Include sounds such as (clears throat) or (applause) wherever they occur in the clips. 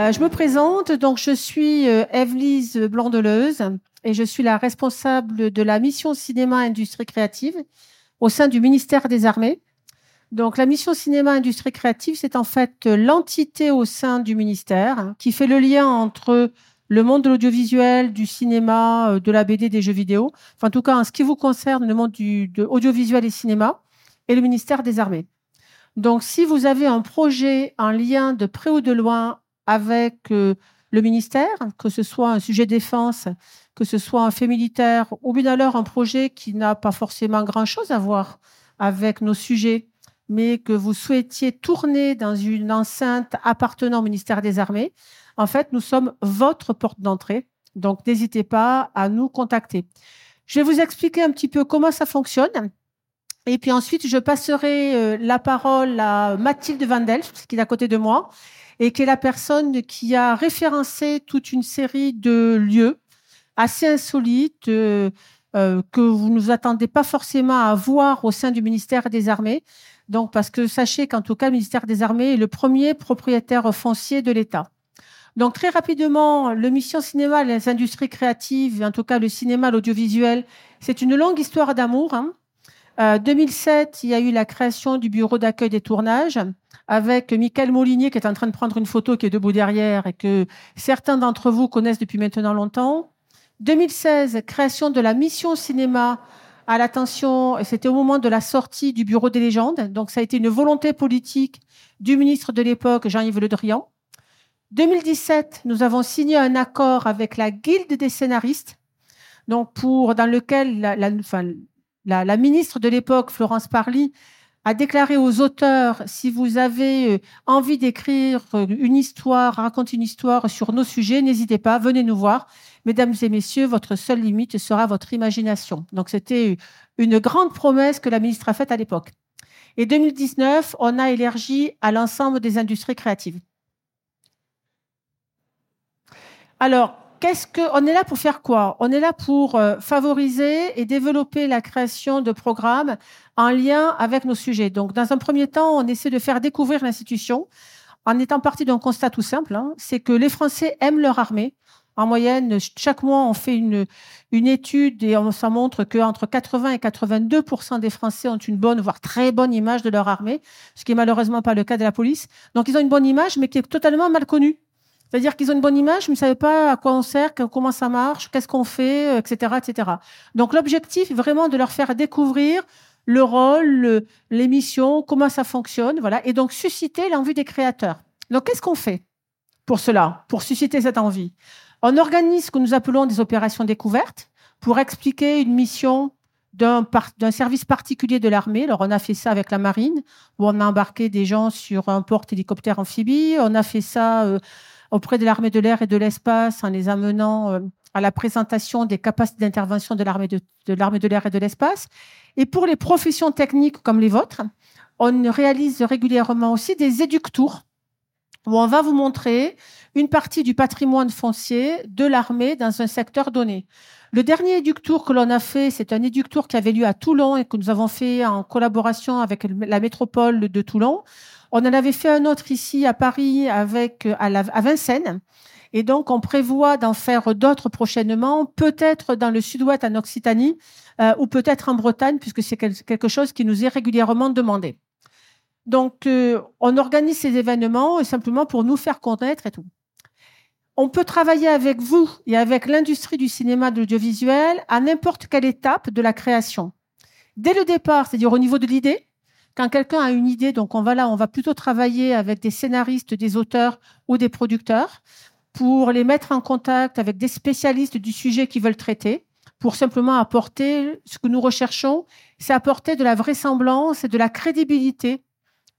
Euh, je me présente, donc je suis euh, Evelyse Blandeleuse et je suis la responsable de la mission cinéma industrie créative au sein du ministère des Armées. Donc la mission cinéma industrie créative, c'est en fait l'entité au sein du ministère qui fait le lien entre le monde de l'audiovisuel, du cinéma, euh, de la BD, des jeux vidéo, enfin en tout cas en ce qui vous concerne, le monde de audiovisuel et cinéma, et le ministère des Armées. Donc si vous avez un projet en lien de près ou de loin avec euh, le ministère, que ce soit un sujet défense, que ce soit un fait militaire, ou bien alors un projet qui n'a pas forcément grand-chose à voir avec nos sujets, mais que vous souhaitiez tourner dans une enceinte appartenant au ministère des Armées, en fait, nous sommes votre porte d'entrée. Donc, n'hésitez pas à nous contacter. Je vais vous expliquer un petit peu comment ça fonctionne. Et puis ensuite, je passerai euh, la parole à Mathilde Van qui est à côté de moi, et qui est la personne qui a référencé toute une série de lieux assez insolites euh, euh, que vous ne vous attendez pas forcément à voir au sein du ministère des Armées. Donc, parce que sachez qu'en tout cas, le ministère des Armées est le premier propriétaire foncier de l'État. Donc, très rapidement, le mission cinéma, les industries créatives, en tout cas le cinéma, l'audiovisuel, c'est une longue histoire d'amour. Hein. 2007, euh, il y a eu la création du bureau d'accueil des tournages avec Michael Molinier qui est en train de prendre une photo qui est debout derrière et que certains d'entre vous connaissent depuis maintenant longtemps. 2016, création de la mission cinéma à l'attention, c'était au moment de la sortie du bureau des légendes, donc ça a été une volonté politique du ministre de l'époque, Jean-Yves Le Drian. 2017, nous avons signé un accord avec la Guilde des scénaristes, donc pour dans lequel la, ministre de l'époque, Florence Parly, a déclaré aux auteurs, si vous avez euh, envie d'écrire euh, une histoire, raconter une histoire sur nos sujets, n'hésitez pas, venez nous voir. Mesdames et messieurs, votre seule limite sera votre imagination. Donc c'était une grande promesse que la ministre a faite à l'époque. Et 2019, on a élargi à l'ensemble des industries créatives. Alors, qu'est-ce que on est là pour faire quoi? On est là pour euh, favoriser et développer la création de programmes en lien avec nos sujets. Donc, dans un premier temps, on essaie de faire découvrir l'institution en étant parti d'un constat tout simple, hein, c'est que les Français aiment leur armée. En moyenne, chaque mois, on fait une, une étude et on s'en montre qu'entre 80 et 82 des Français ont une bonne, voire très bonne image de leur armée, ce qui est malheureusement pas le cas de la police. Donc, ils ont une bonne image, mais qui est totalement mal connue. C'est-à-dire qu'ils ont une bonne image, mais ils ne savent pas à quoi on sert, comment ça marche, qu'est-ce qu'on fait, etc., etc. Donc l'objectif est vraiment de leur faire découvrir le rôle, l'émission, comment ça fonctionne, voilà, et donc susciter l'envie des créateurs. Donc qu'est-ce qu'on fait pour cela, pour susciter cette envie? On organise ce que nous appelons des opérations découvertes pour expliquer une mission d'un service particulier de l'armée. Alors, on a fait ça avec la marine, où on a embarqué des gens sur un porte-hélicoptère amphibie. On a fait ça euh, auprès de l'armée de l'air et de l'espace en les amenant euh, à la présentation des capacités d'intervention de l'armée de, l'armée de l'air et de l'espace. Et pour les professions techniques comme les vôtres, on réalise régulièrement aussi des éductours où on va vous montrer une partie du patrimoine foncier de l'armée dans un secteur donné. Le dernier éductour que l'on a fait, c'est un éductour qui avait lieu à Toulon et que nous avons fait en collaboration avec la métropole de Toulon, on en avait fait un autre ici à Paris avec à, Vincennes. Et donc, on prévoit d'en faire d'autres prochainement, peut-être dans le sud-ouest en Occitanie euh, ou peut-être en Bretagne, puisque c'est quelque chose qui nous est régulièrement demandé. Donc, euh, on organise ces événements simplement pour nous faire connaître et tout. On peut travailler avec vous et avec l'industrie du cinéma de l'audiovisuel à n'importe quelle étape de la création. Dès le départ, c'est-à-dire au niveau de l'idée, quand quelqu'un a une idée, donc on va là, on va plutôt travailler avec des scénaristes, des auteurs ou des producteurs pour les mettre en contact avec des spécialistes du sujet qu'ils veulent traiter, pour simplement apporter ce que nous recherchons, c'est apporter de la vraisemblance et de la crédibilité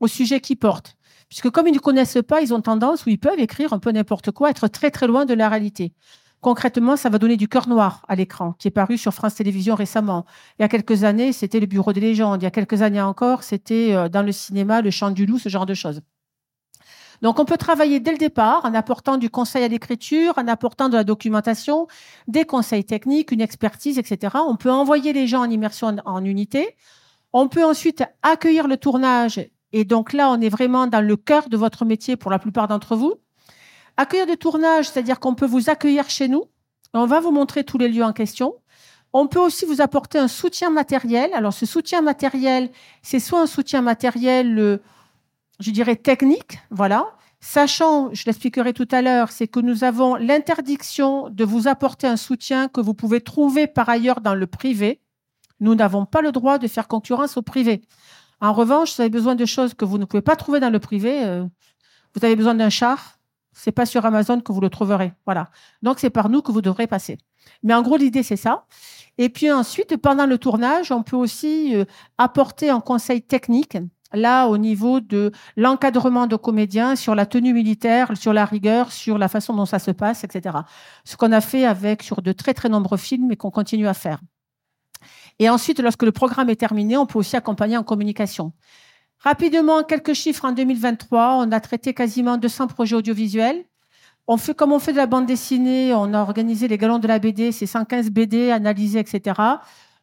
au sujet qu'ils portent. Puisque comme ils ne connaissent pas, ils ont tendance, ou ils peuvent écrire un peu n'importe quoi, être très très loin de la réalité. Concrètement, ça va donner du cœur noir à l'écran, qui est paru sur France Télévisions récemment. Il y a quelques années, c'était le Bureau des légendes. Il y a quelques années encore, c'était euh, dans le cinéma, le Chant du loup, ce genre de choses. Donc, on peut travailler dès le départ en apportant du conseil à l'écriture, en apportant de la documentation, des conseils techniques, une expertise, etc. On peut envoyer les gens en immersion en unité. On peut ensuite accueillir le tournage. Et donc là, on est vraiment dans le cœur de votre métier pour la plupart d'entre vous Accueillir de tournage, c'est-à-dire qu'on peut vous accueillir chez nous. On va vous montrer tous les lieux en question. On peut aussi vous apporter un soutien matériel. Alors, ce soutien matériel, c'est soit un soutien matériel, euh, je dirais technique, voilà, Sachant, je l'expliquerai tout à l'heure, c'est que nous avons l'interdiction de vous apporter un soutien que vous pouvez trouver par ailleurs dans le privé. Nous n'avons pas le droit de faire concurrence au privé. En revanche, vous avez besoin de choses que vous ne pouvez pas trouver dans le privé. Euh, vous avez besoin d'un char. C'est pas sur Amazon que vous le trouverez. Voilà. Donc, c'est par nous que vous devrez passer. Mais en gros, l'idée, c'est ça. Et puis ensuite, pendant le tournage, on peut aussi euh, apporter un conseil technique là au niveau de l'encadrement de comédiens sur la tenue militaire, sur la rigueur, sur la façon dont ça se passe, etc. Ce qu'on a fait avec sur de très très nombreux films et qu'on continue à faire. Et ensuite, lorsque le programme est terminé, on peut aussi accompagner en communication. Rapidement, quelques chiffres en 2023. On a traité quasiment 200 projets audiovisuels. On fait, comme on fait de la bande dessinée, on a organisé les galons de la BD, c'est 115 BD analysés, etc.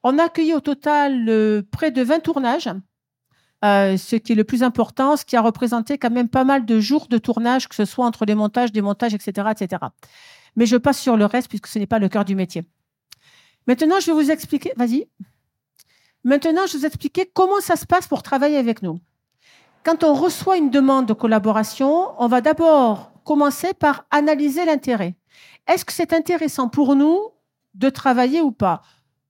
On a accueilli au total euh, près de 20 tournages euh, ce qui est le plus important, ce qui a représenté quand même pas mal de jours de tournage, que ce soit entre les montages, des montages, etc., etc. Mais je passe sur le reste puisque ce n'est pas le cœur du métier. Maintenant, je vais vous expliquer. Vas-y. Maintenant, je vous comment ça se passe pour travailler avec nous. Quand on reçoit une demande de collaboration, on va d'abord commencer par analyser l'intérêt. Est-ce que c'est intéressant pour nous de travailler ou pas?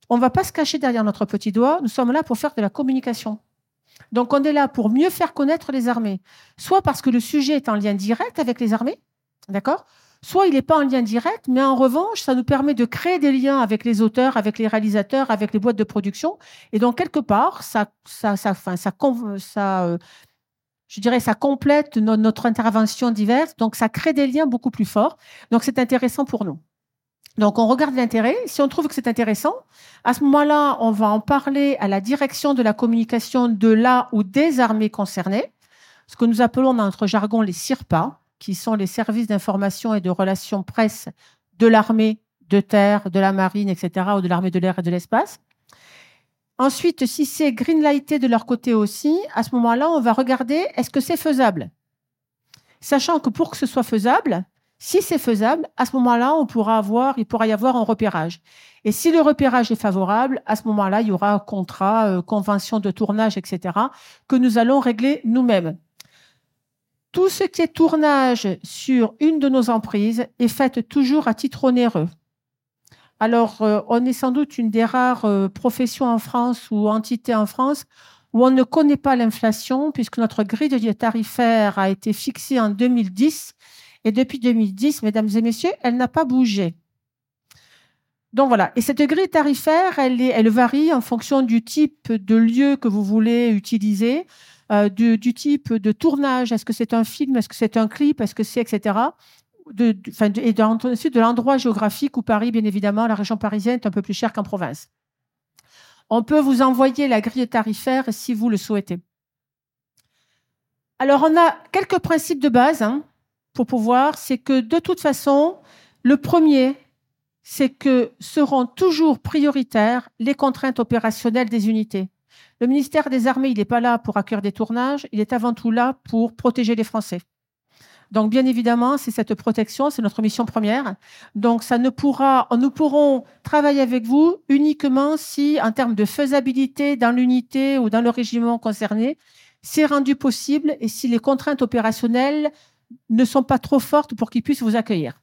On ne va pas se cacher derrière notre petit doigt. Nous sommes là pour faire de la communication. Donc on est là pour mieux faire connaître les armées, soit parce que le sujet est en lien direct avec les armées, d'accord? Soit il n'est pas en lien direct, mais en revanche, ça nous permet de créer des liens avec les auteurs, avec les réalisateurs, avec les boîtes de production. Et donc quelque part, ça, ça, ça, ça, ça euh, je dirais, ça complète notre intervention diverse. Donc ça crée des liens beaucoup plus forts. Donc c'est intéressant pour nous. Donc, on regarde l'intérêt. Si on trouve que c'est intéressant, à ce moment-là, on va en parler à la direction de la communication de la ou des armées concernées, ce que nous appelons dans notre jargon les SIRPA, qui sont les services d'information et de relations presse de l'armée de terre, de la marine, etc., ou de l'armée de l'air et de l'espace. Ensuite, si c'est greenlighté de leur côté aussi, à ce moment-là, on va regarder est-ce que c'est faisable? Sachant que pour que ce soit faisable, si c'est faisable, à ce moment-là, on pourra avoir, il pourra y avoir un repérage. Et si le repérage est favorable, à ce moment-là, il y aura un contrat, euh, convention de tournage, etc., que nous allons régler nous-mêmes. Tout ce qui est tournage sur une de nos emprises est fait toujours à titre onéreux. Alors, euh, on est sans doute une des rares euh, professions en France ou entités en France où on ne connaît pas l'inflation puisque notre grille tarifaire a été fixée en 2010 et depuis 2010, mesdames et messieurs, elle n'a pas bougé. Donc voilà. Et cette grille tarifaire, elle varie en fonction du type de lieu que vous voulez utiliser, euh, du, type de tournage. Est-ce que c'est un film Est-ce que c'est un clip Est-ce que c'est etc. De, de, et ensuite de l'endroit géographique où Paris, bien évidemment, la région parisienne est un peu plus chère qu'en province. On peut vous envoyer la grille tarifaire si vous le souhaitez. Alors, on a quelques principes de base. Hein pour pouvoir, c'est que de toute façon, le premier, c'est que seront toujours prioritaires les contraintes opérationnelles des unités. Le ministère des Armées, il n'est pas là pour accueillir des tournages, il est avant tout là pour protéger les Français. Donc, bien évidemment, c'est cette protection, c'est notre mission première. Donc, ça ne pourra, nous pourrons travailler avec vous uniquement si, en termes de faisabilité dans l'unité ou dans le régiment concerné, c'est rendu possible et si les contraintes opérationnelles ne sont pas trop fortes pour qu'ils puissent vous accueillir.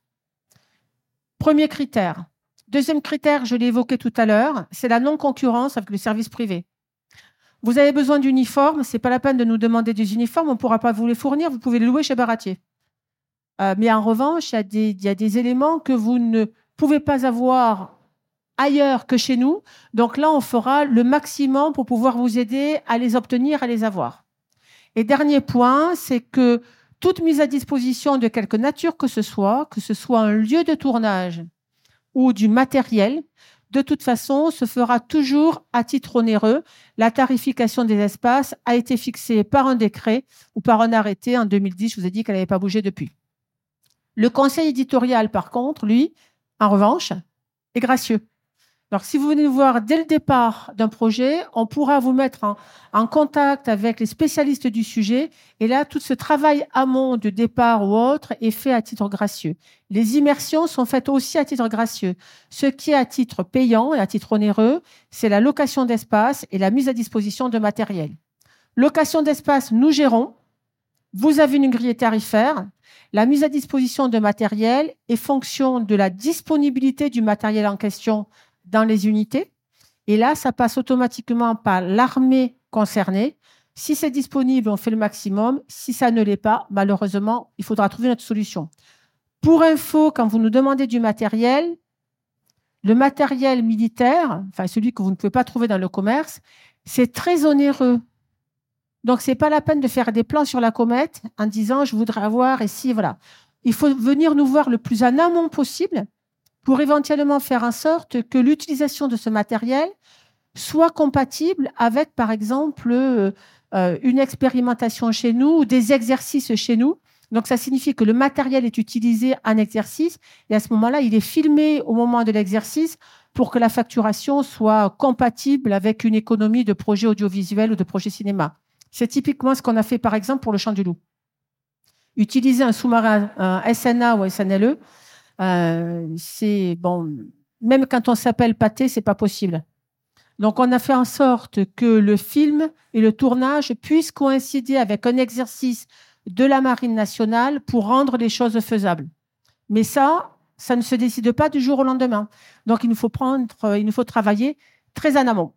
Premier critère. Deuxième critère, je l'ai évoqué tout à l'heure, c'est la non-concurrence avec le service privé. Vous avez besoin d'uniformes, c'est pas la peine de nous demander des uniformes, on ne pourra pas vous les fournir, vous pouvez les louer chez Baratier. Euh, mais en revanche, il y, a des, éléments que vous ne pouvez pas avoir ailleurs que chez nous. Donc là, on fera le maximum pour pouvoir vous aider à les obtenir, à les avoir. Et dernier point, c'est que toute mise à disposition de quelque nature que ce soit, que ce soit un lieu de tournage ou du matériel, de toute façon, se fera toujours à titre onéreux. La tarification des espaces a été fixée par un décret ou par un arrêté en 2010. Je vous ai dit qu'elle n'avait pas bougé depuis. Le conseil éditorial, par contre, lui, en revanche, est gracieux. Alors, si vous venez nous voir dès le départ d'un projet, on pourra vous mettre en, contact avec les spécialistes du sujet. Et là, tout ce travail amont de départ ou autre est fait à titre gracieux. Les immersions sont faites aussi à titre gracieux. Ce qui est à titre payant et à titre onéreux, c'est la location d'espace et la mise à disposition de matériel. Location d'espace, nous gérons. Vous avez une grille tarifaire. La mise à disposition de matériel est fonction de la disponibilité du matériel en question dans les unités. Et là, ça passe automatiquement par l'armée concernée. Si c'est disponible, on fait le maximum. Si ça ne l'est pas, malheureusement, il faudra trouver notre solution. Pour info, quand vous nous demandez du matériel, le matériel militaire, enfin celui que vous ne pouvez pas trouver dans le commerce, c'est très onéreux. Donc, c'est pas la peine de faire des plans sur la comète en disant je voudrais avoir ici, voilà. Il faut venir nous voir le plus en amont possible pour éventuellement faire en sorte que l'utilisation de ce matériel soit compatible avec, par exemple, euh, euh, une expérimentation chez nous ou des exercices chez nous. Donc, ça signifie que le matériel est utilisé en exercice et à ce moment-là, il est filmé au moment de l'exercice pour que la facturation soit compatible avec une économie de projets audiovisuels ou de projets cinéma. C'est typiquement ce qu'on a fait, par exemple, pour le Champ du Loup. Utiliser un sous-marin un SNA ou SNLE euh, c'est bon, même quand on s'appelle pâté, c'est pas possible. Donc, on a fait en sorte que le film et le tournage puissent coïncider avec un exercice de la Marine nationale pour rendre les choses faisables. Mais ça, ça ne se décide pas du jour au lendemain. Donc, il nous faut prendre, il nous faut travailler très en amont.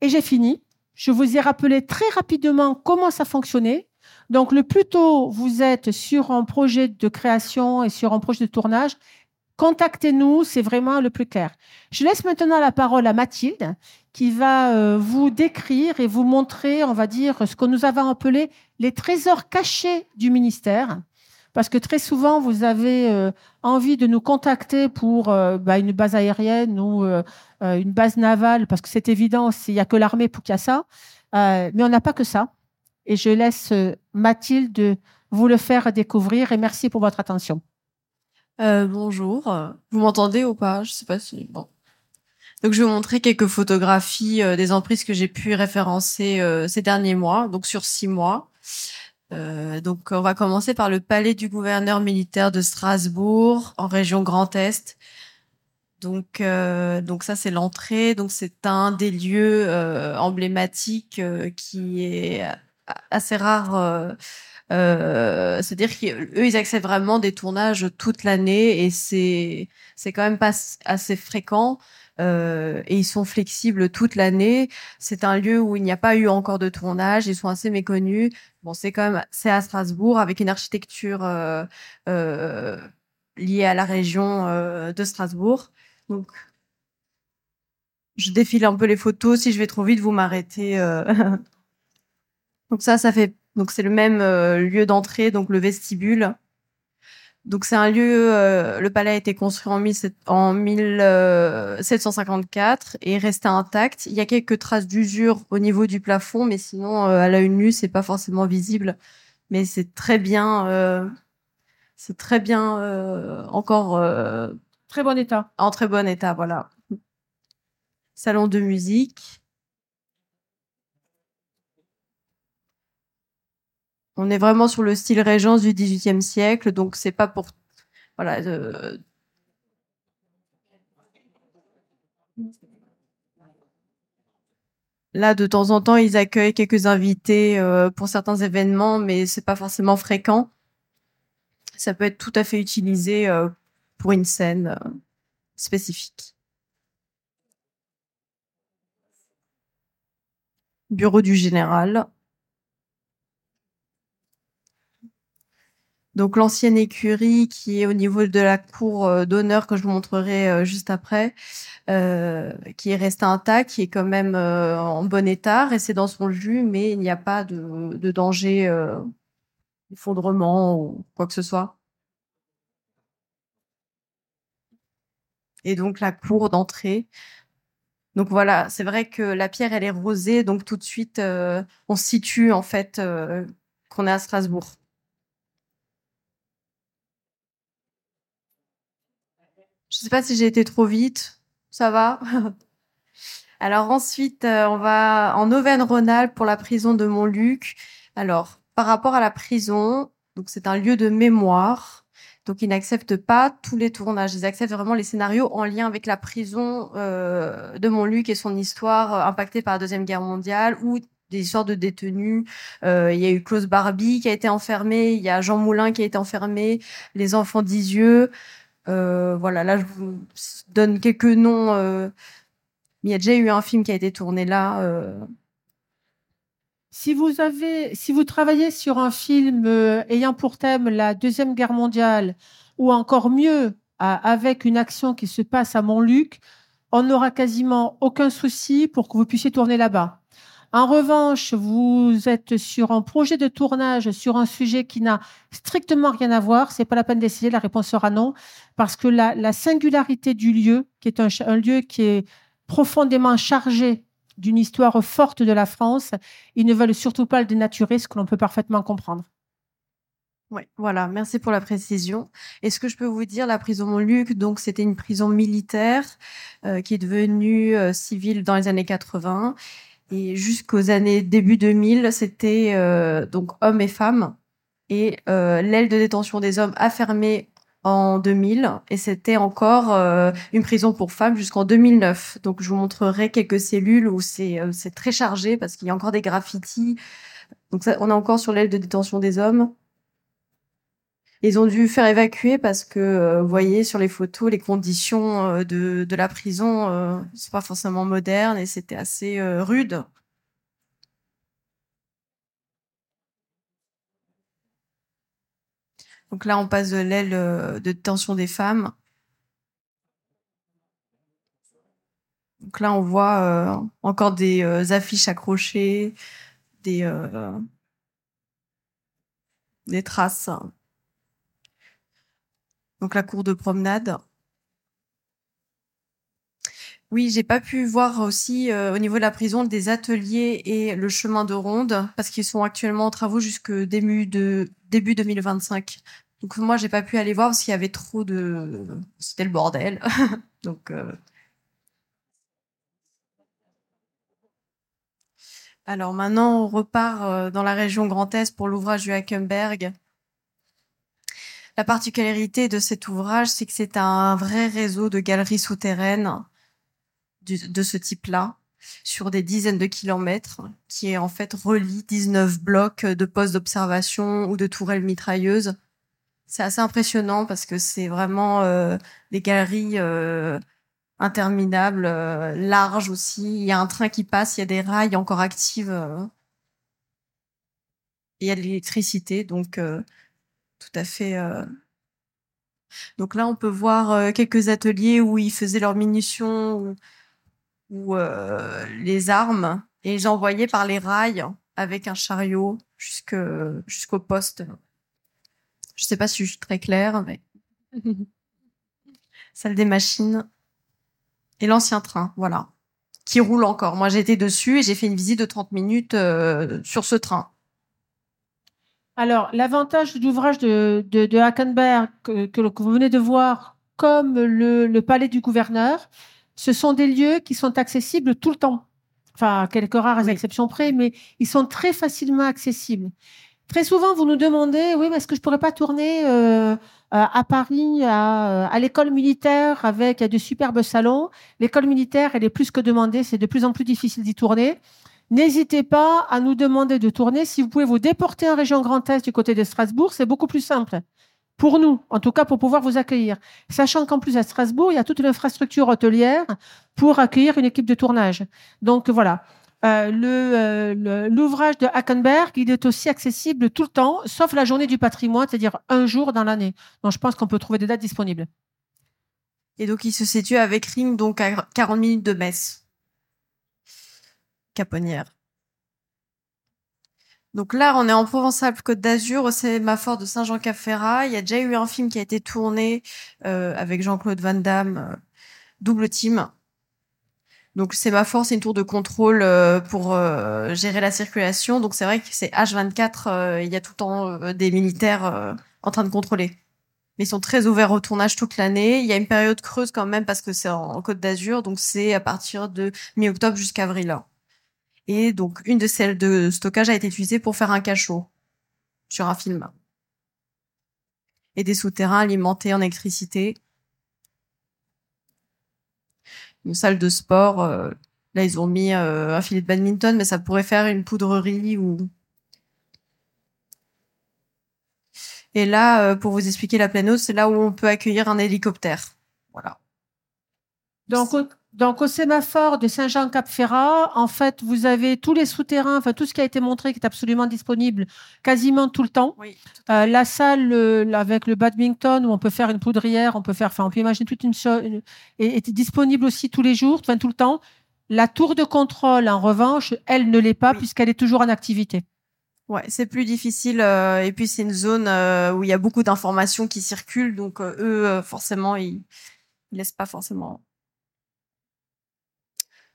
Et j'ai fini. Je vous ai rappelé très rapidement comment ça fonctionnait. Donc, le plus tôt vous êtes sur un projet de création et sur un projet de tournage, contactez-nous, c'est vraiment le plus clair. Je laisse maintenant la parole à Mathilde, qui va euh, vous décrire et vous montrer, on va dire, ce que nous avons appelé les trésors cachés du ministère. Parce que très souvent, vous avez euh, envie de nous contacter pour euh, bah, une base aérienne ou une base navale, parce que c'est évident, il n'y a que l'armée pour qu'il y a ça. mais on n'a pas que ça et je laisse euh, Mathilde vous le faire découvrir et merci pour votre attention. Euh, bonjour, vous m'entendez ou pas? Je sais pas si bon. Donc je vais vous montrer quelques photographies euh, des emprises que j'ai pu référencer ces derniers mois, donc sur six mois. donc on va commencer par le palais du gouverneur militaire de Strasbourg en région Grand Est. Donc, donc ça c'est l'entrée. Donc c'est un des lieux emblématiques qui est assez rare. Euh, euh, c'est-à-dire qu'eux, ils acceptent vraiment des tournages toute l'année et c'est c'est quand même pas assez fréquent. Euh, et ils sont flexibles toute l'année. C'est un lieu où il n'y a pas eu encore de tournage. Ils sont assez méconnus. Bon, c'est quand même c'est à Strasbourg avec une architecture euh, euh, liée à la région euh, de Strasbourg. Donc, je défile un peu les photos. Si je vais trop vite, vous m'arrêtez. (laughs) Donc ça, ça fait donc c'est le même euh, lieu d'entrée, donc le vestibule. Donc c'est un lieu. Euh, le palais a été construit en, en 1754 euh, et est resté intact. Il y a quelques traces d'usure au niveau du plafond, mais sinon à l'œil nu, c'est pas forcément visible. Mais c'est très bien. c'est très bien encore. très bon état. En très bon état, voilà. Salon de musique. On est vraiment sur le style régence du XVIIIe siècle, donc c'est pas pour voilà. Euh, là, de temps en temps, ils accueillent quelques invités euh, pour certains événements, mais c'est pas forcément fréquent. Ça peut être tout à fait utilisé euh, pour une scène spécifique. Bureau du général. Donc l'ancienne écurie qui est au niveau de la cour euh, d'honneur que je vous montrerai euh, juste après, euh, qui est restée intacte, qui est quand même en bon état, restée dans son jus, mais il n'y a pas de, danger d'effondrement ou quoi que ce soit. Et donc la cour d'entrée. Donc voilà, c'est vrai que la pierre elle est rosée, donc tout de suite on situe en fait qu'on est à Strasbourg. Je sais pas si j'ai été trop vite. Ça va? (laughs) Alors ensuite, euh, on va en Auvergne-Rhône-Alpes pour la prison de Montluc. Alors, par rapport à la prison, donc c'est un lieu de mémoire. Donc ils n'acceptent pas tous les tournages. Ils acceptent vraiment les scénarios en lien avec la prison euh, de Montluc et son histoire euh, impactée par la deuxième guerre mondiale ou des histoires de détenus. Il y a eu Klaus Barbie qui a été enfermé, il y a Jean Moulin qui a été enfermé, les enfants d'Isieux. Euh, voilà, là je vous donne quelques noms. Euh, il y a déjà eu un film qui a été tourné là. Euh. Si vous avez, si vous travaillez sur un film ayant pour thème la deuxième guerre mondiale, ou encore mieux avec une action qui se passe à Montluc, on n'aura quasiment aucun souci pour que vous puissiez tourner là-bas. En revanche, vous êtes sur un projet de tournage sur un sujet qui n'a strictement rien à voir. C'est pas la peine d'essayer. La réponse sera non, parce que la, singularité du lieu, qui est un, lieu qui est profondément chargé d'une histoire forte de la France, ils ne veulent surtout pas le dénaturer, ce que l'on peut parfaitement comprendre. Oui, voilà, merci pour la précision. Et ce que je peux vous dire, la prison Montluc, donc c'était une prison militaire euh, qui est devenue euh, civile dans les années 80 et jusqu'aux années début 2000, c'était euh, donc hommes et femmes. Et euh, l'aile de détention des hommes a fermé en 2000 et c'était encore euh, une prison pour femmes jusqu'en 2009. Donc je vous montrerai quelques cellules où c'est c'est très chargé parce qu'il y a encore des graffitis. Donc ça, on est encore sur l'aile de détention des hommes. Ils ont dû faire évacuer parce que, euh, vous voyez sur les photos, les conditions euh, de, de la prison euh, sont pas forcément modernes et c'était assez euh, rude. Donc là, on passe de l'aile de détention des femmes. Donc là, on voit encore des affiches accrochées, des, des traces donc la cour de promenade. Oui, j'ai pas pu voir aussi euh, au niveau de la prison des ateliers et le chemin de ronde parce qu'ils sont actuellement en travaux jusque début de début 2025. Donc moi j'ai pas pu aller voir parce qu'il y avait trop de c'était le bordel. (laughs) Donc euh... Alors maintenant on repart euh, dans la région Grand Est pour l'ouvrage du Hackenberg. La particularité de cet ouvrage, c'est que c'est un vrai réseau de galeries souterraines de ce type-là sur des dizaines de kilomètres, qui est en fait relie 19 blocs de postes d'observation ou de tourelles mitrailleuses. C'est assez impressionnant parce que c'est vraiment euh, des galeries euh, interminables, euh, larges aussi. Il y a un train qui passe, il y a des rails encore actives. il y a de l'électricité, donc tout à fait. Euh. Donc là, on peut voir euh, quelques ateliers où ils faisaient leurs munitions ou, euh, les armes et ils envoyaient par les rails avec un chariot jusqu'au poste. Je sais pas si je suis très claire, mais (laughs) salle des machines et l'ancien train, voilà, qui roule encore. Moi, été dessus et j'ai fait une visite de 30 minutes sur ce train. Alors, l'avantage de l'ouvrage de, de, Hackenberg que, vous venez de voir, comme le, palais du gouverneur, ce sont des lieux qui sont accessibles tout le temps. Enfin, quelques rares exceptions près, mais ils sont très facilement accessibles. Très souvent, vous nous demandez, oui, mais est-ce que je pourrais pas tourner euh, à Paris, à, à l'école militaire, avec de superbes salons L'école militaire, elle est plus que demandée, c'est de plus en plus difficile d'y tourner. N'hésitez pas à nous demander de tourner. Si vous pouvez vous déporter en région Grand Est du côté de Strasbourg, c'est beaucoup plus simple. Pour nous, en tout cas, pour pouvoir vous accueillir. Sachant qu'en plus, à Strasbourg, il y a toute une infrastructure hôtelière pour accueillir une équipe de tournage. Donc voilà. Euh, euh, l'ouvrage de Hackenberg, il est aussi accessible tout le temps, sauf la journée du patrimoine, c'est-à-dire un jour dans l'année. Donc je pense qu'on peut trouver des dates disponibles. Et donc il se situe avec Ring, donc à 40 minutes de Metz. Caponnière. Donc là, on est en Provence-Alpes-Côte d'Azur, au sémaphore de Saint-Jean-Cap-Ferrat. Il y a déjà eu un film qui a été tourné euh, avec Jean-Claude Van Damme, euh, double team. Donc sémaphore, c'est une tour de contrôle euh, pour gérer la circulation. Donc c'est vrai que c'est H24, il y a tout le temps des militaires en train de contrôler. mais ils sont très ouverts au tournage toute l'année. Il y a une période creuse quand même parce que c'est en, Côte d'Azur, donc c'est à partir de mi-octobre jusqu'à avril. Et donc une de celles de stockage a été utilisée pour faire un cachot sur un film et des souterrains alimentés en électricité. Une salle de sport. Euh, là, ils ont mis euh, un filet de badminton, mais ça pourrait faire une poudrerie ou Et là, euh, pour vous expliquer la plaine c'est là où on peut accueillir un hélicoptère. Voilà. Donc, donc au sémaphore de Saint-Jean-Cap-Ferrat, en fait, vous avez tous les souterrains, enfin tout ce qui a été montré qui est absolument disponible quasiment tout le temps. Oui, euh, la salle avec le badminton où on peut faire une poudrière, on peut faire, enfin on peut imaginer toute une chose, est, disponible aussi tous les jours, enfin tout le temps. La tour de contrôle, en revanche, elle ne l'est pas puisqu'elle est toujours en activité. Ouais, c'est plus difficile euh, et puis c'est une zone euh, où il y a beaucoup d'informations qui circulent, donc euh, eux forcément ils, ils laissent pas forcément.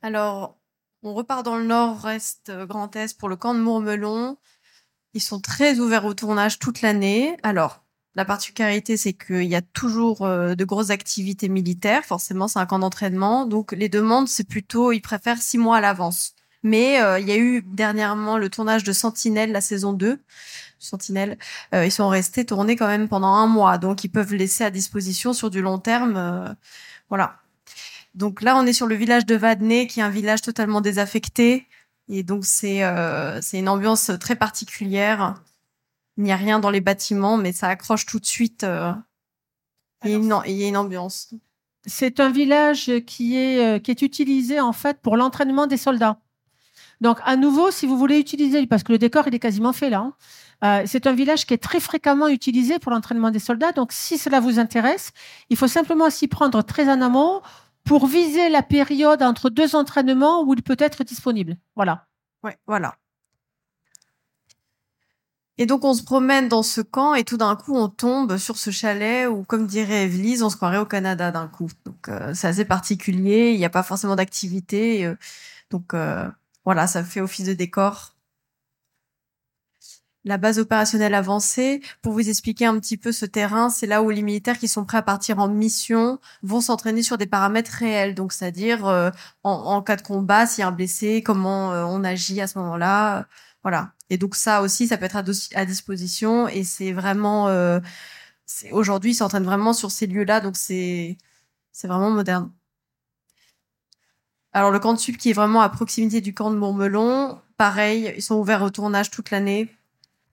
Alors, on repart dans le nord-est Grand Est pour le camp de Mourmelon. Ils sont très ouverts au tournage toute l'année. Alors, la particularité, c'est qu'il y a toujours de grosses activités militaires. Forcément, c'est un camp d'entraînement. Donc, les demandes, c'est plutôt, ils préfèrent six mois à l'avance. Mais euh, il y a eu dernièrement le tournage de Sentinelle, la saison 2. Sentinelle, euh, ils sont restés tournés quand même pendant un mois, donc ils peuvent laisser à disposition sur du long terme. Euh, voilà. Donc là, on est sur le village de Vadney, qui est un village totalement désaffecté. Et donc, c'est c'est une ambiance très particulière. Il n'y a rien dans les bâtiments, mais ça accroche tout de suite. il, y il y a une ambiance. C'est un village qui est, qui est utilisé en fait pour l'entraînement des soldats. Donc, à nouveau, si vous voulez utiliser, parce que le décor, il est quasiment fait là, hein, euh, c'est un village qui est très fréquemment utilisé pour l'entraînement des soldats. Donc, si cela vous intéresse, il faut simplement s'y prendre très en amont pour viser la période entre deux entraînements où il peut être disponible. Voilà. Ouais, voilà. Et donc on se promène dans ce camp et tout d'un coup on tombe sur ce chalet où, comme dirait Evelyse, on se croirait au Canada d'un coup. Donc euh, c'est assez particulier, il n'y a pas forcément d'activité. Euh, donc voilà, ça fait office de décor. La base opérationnelle avancée, pour vous expliquer un petit peu ce terrain, c'est là où les militaires qui sont prêts à partir en mission vont s'entraîner sur des paramètres réels. Donc, c'est-à-dire euh, en, cas de combat, s'il y a un blessé, comment euh, on agit à ce moment-là. Voilà. Et donc ça aussi, ça peut être à, disposition. Et c'est vraiment, euh, aujourd'hui, ils s'entraînent vraiment sur ces lieux-là. Donc c'est, c'est vraiment moderne. Alors le camp de sup qui est vraiment à proximité du camp de Mourmelon, pareil, ils sont ouverts au tournage toute l'année,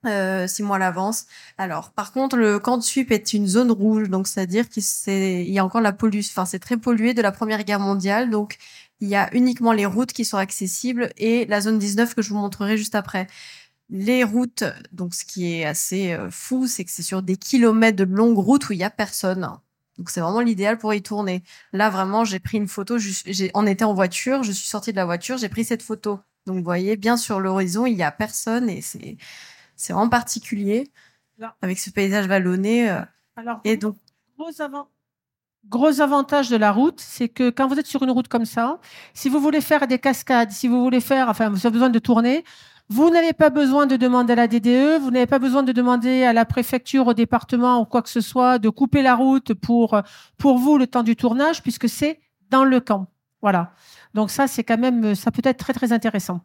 euh, six mois à l'avance. Alors par contre le camp de sup est une zone rouge, donc c'est-à-dire qu'il y a encore la pollution, enfin c'est très pollué de la Première Guerre mondiale, donc il y a uniquement les routes qui sont accessibles et la zone 19 que je vous montrerai juste après. Les routes, donc ce qui est assez euh, fou, c'est que c'est sur des kilomètres de longues routes où il y a personne. Donc c'est vraiment l'idéal pour y tourner. Là vraiment, j'ai pris une photo. J'ai, on était en voiture, je suis sortie de la voiture, j'ai pris cette photo. Donc vous voyez, bien sur l'horizon, il y a personne et c'est c'est vraiment particulier avec ce paysage vallonné. Euh. Alors et donc gros, avant... gros avantage de la route, c'est que quand vous êtes sur une route comme ça, si vous voulez faire des cascades, si vous voulez faire, enfin vous avez besoin de tourner, vous n'avez pas besoin de demander à la DDE, vous n'avez pas besoin de demander à la préfecture, au département ou quoi que ce soit de couper la route pour, pour vous le temps du tournage puisque c'est dans le camp. Voilà. Donc ça, c'est quand même, ça peut être très, très intéressant.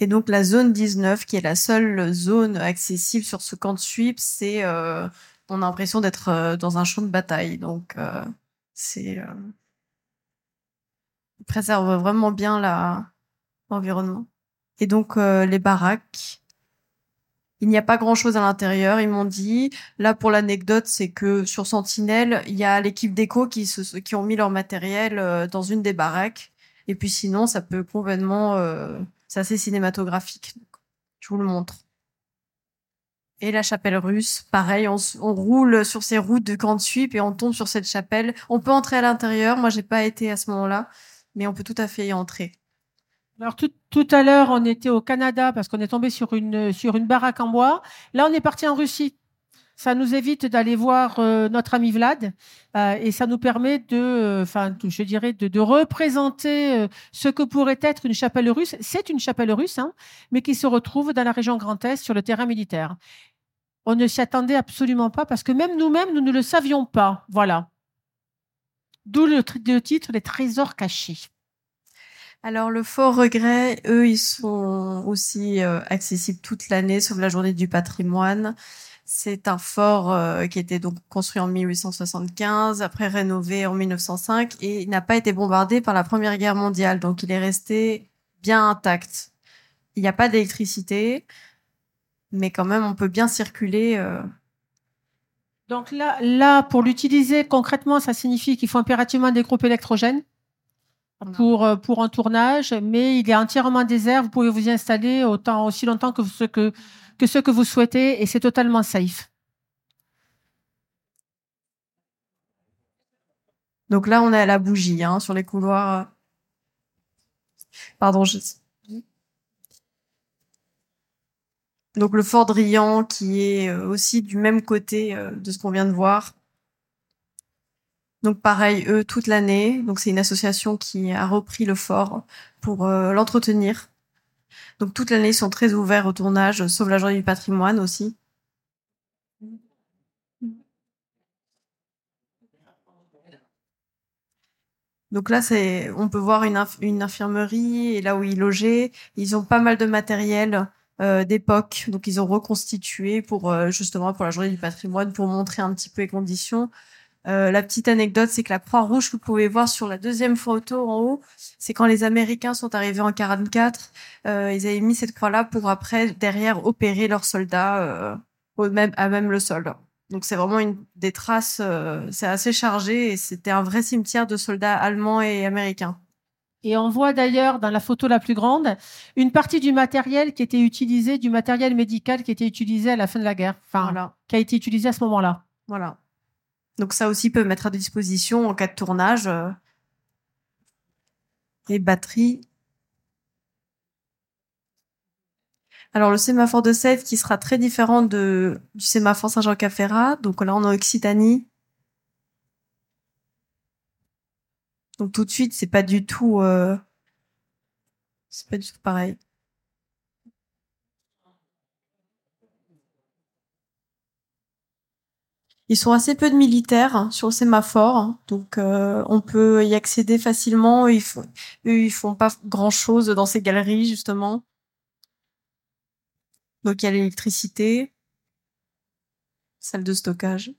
Et donc la zone 19, qui est la seule zone accessible sur ce camp de sweep, c'est, euh, on a l'impression d'être euh, dans un champ de bataille. Donc euh, c'est, euh, préserve vraiment bien l'environnement. Et donc euh, les baraques, il n'y a pas grand-chose à l'intérieur, ils m'ont dit. Là, pour l'anecdote, c'est que sur Sentinelle, il y a l'équipe d'éco qui, qui ont mis leur matériel euh, dans une des baraques. Et puis sinon, ça peut complètement... C'est assez cinématographique. Je vous le montre. Et la chapelle russe, pareil, on, roule sur ces routes de de sweep et on tombe sur cette chapelle. On peut entrer à l'intérieur. Moi, j'ai pas été à ce moment-là, mais on peut tout à fait y entrer. Alors tout, à l'heure, on était au Canada parce qu'on est tombé sur une baraque en bois. Là, on est parti en Russie. Ça nous évite d'aller voir euh, notre ami Vlad euh, et ça nous permet de, euh, enfin, je dirais, de, représenter ce que pourrait être une chapelle russe. C'est une chapelle russe, hein, mais qui se retrouve dans la région Grand Est sur le terrain militaire. On ne s'y attendait absolument pas parce que même nous-mêmes, nous ne le savions pas. Voilà. D'où le, titre Les trésors cachés. Alors le fort regret, eux, ils sont aussi accessibles toute l'année, sauf la journée du patrimoine. C'est un fort euh, qui était donc construit en 1875, après rénové en 1905, et il n'a pas été bombardé par la Première Guerre mondiale, donc il est resté bien intact. Il n'y a pas d'électricité, mais quand même on peut bien circuler. Euh. Donc là, là, pour l'utiliser concrètement, ça signifie qu'il faut impérativement des groupes électrogènes pour, euh, pour un tournage, mais il est entièrement désert. Vous pouvez vous y installer autant, aussi longtemps que ce que, que, ce que vous souhaitez et c'est totalement safe. Donc là, on est à la bougie hein, sur les couloirs. Pardon, je... Donc le Fort Drian qui est euh, aussi du même côté euh, de ce qu'on vient de voir. Donc pareil, eux, toute l'année. Donc c'est une association qui a repris le fort pour euh, l'entretenir. Donc toute l'année, ils sont très ouverts au tournage, sauf la journée du patrimoine aussi. Donc là, c'est, on peut voir une, infirmerie et là où ils logeaient. Ils ont pas mal de matériel euh, d'époque, donc ils ont reconstitué pour euh, justement pour la journée du patrimoine pour montrer un petit peu les conditions. Euh, la petite anecdote, c'est que la croix rouge que vous pouvez voir sur la deuxième photo en haut, c'est quand les Américains sont arrivés en 44, euh, ils avaient mis cette croix-là pour après derrière opérer leurs soldats euh, au même à même le sol. Donc c'est vraiment une des traces, c'est assez chargé et c'était un vrai cimetière de soldats allemands et américains. Et on voit d'ailleurs dans la photo la plus grande une partie du matériel qui était utilisé, du matériel médical qui était utilisé à la fin de la guerre, enfin voilà. qui a été utilisé à ce moment-là. Voilà. Donc ça aussi peut mettre à disposition en cas de tournage. Euh, les batteries. Alors le sémaphore de Sèvres qui sera très différent du sémaphore Saint-Jean-Caféra. Donc là on est en Occitanie. Donc tout de suite c'est pas du tout euh, c'est pas du tout pareil. Ils sont assez peu de militaires hein, sur le sémaphore, hein. donc euh, on peut y accéder facilement. Ils font, ils font pas grand chose dans ces galeries justement. Donc il y a l'électricité, salle de stockage.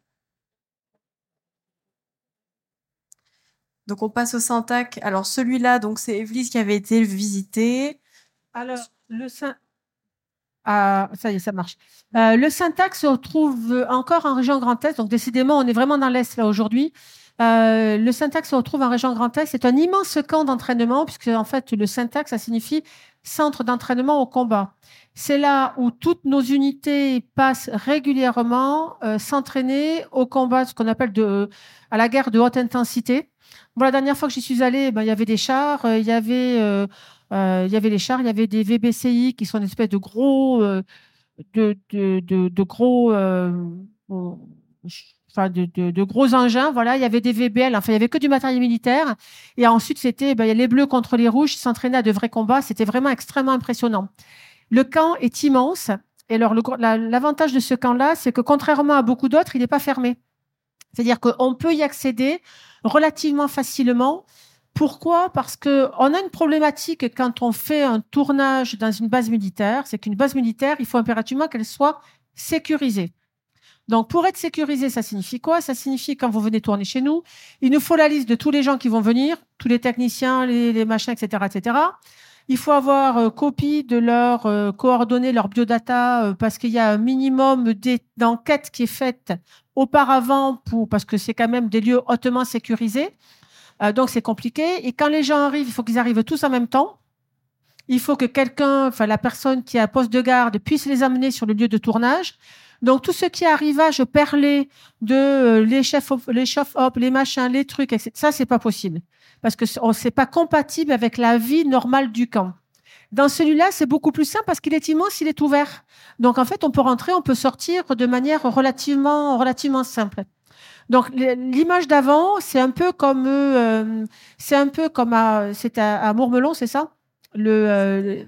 Donc on passe au Syntac. Alors celui-là, donc c'est Evelyse qui avait été visité. Alors le ah, ça y est, ça marche. Euh, le syntaxe se retrouve encore en région Grand Est. Donc, décidément, on est vraiment dans l'Est là aujourd'hui. Euh, le syntaxe se retrouve en région Grand Est. C'est un immense camp d'entraînement, puisque en fait, le syntaxe, ça signifie centre d'entraînement au combat. C'est là où toutes nos unités passent régulièrement euh, s'entraîner au combat, ce qu'on appelle de, à la guerre de haute intensité. Bon, la dernière fois que j'y suis allée, ben, il y avait des chars, il y avait euh, il y avait les chars, il y avait des VBCI qui sont une espèce de gros, euh, de, de, de, gros, euh, enfin de, de, gros engins. Voilà, il y avait des VBL. Enfin, il y avait que du matériel militaire. Et ensuite, c'était ben, les bleus contre les rouges, qui s'entraînaient à de vrais combats. C'était vraiment extrêmement impressionnant. Le camp est immense. Et alors, l'avantage de ce camp-là, c'est que contrairement à beaucoup d'autres, il n'est pas fermé. C'est-à-dire qu'on peut y accéder relativement facilement pourquoi? Parce que on a une problématique quand on fait un tournage dans une base militaire, c'est qu'une base militaire, il faut impérativement qu'elle soit sécurisée. Donc, pour être sécurisée, ça signifie quoi? Ça signifie quand vous venez tourner chez nous, il nous faut la liste de tous les gens qui vont venir, tous les techniciens, les, machins, etc., etc. Il faut avoir euh, copie de leurs euh, coordonnées, leurs biodata, euh, parce qu'il y a un minimum d'enquête qui est faite auparavant pour, parce que c'est quand même des lieux hautement sécurisés. Euh, donc c'est compliqué. Et quand les gens arrivent, il faut qu'ils arrivent tous en même temps. Il faut que quelqu'un, enfin la personne qui a poste de garde, puisse les amener sur le lieu de tournage. Donc tout ce qui est arrivage perlé de euh, les chefs, les chauffe op les machins, les trucs, etc. Ça c'est pas possible parce que c'est pas compatible avec la vie normale du camp. Dans celui-là, c'est beaucoup plus simple parce qu'il est immense, il est ouvert. Donc en fait, on peut rentrer, on peut sortir de manière relativement relativement simple. Donc l'image d'avant, c'est un peu comme euh, c'est un peu comme à c'est à, Mourmelon, c'est ça? Le, euh,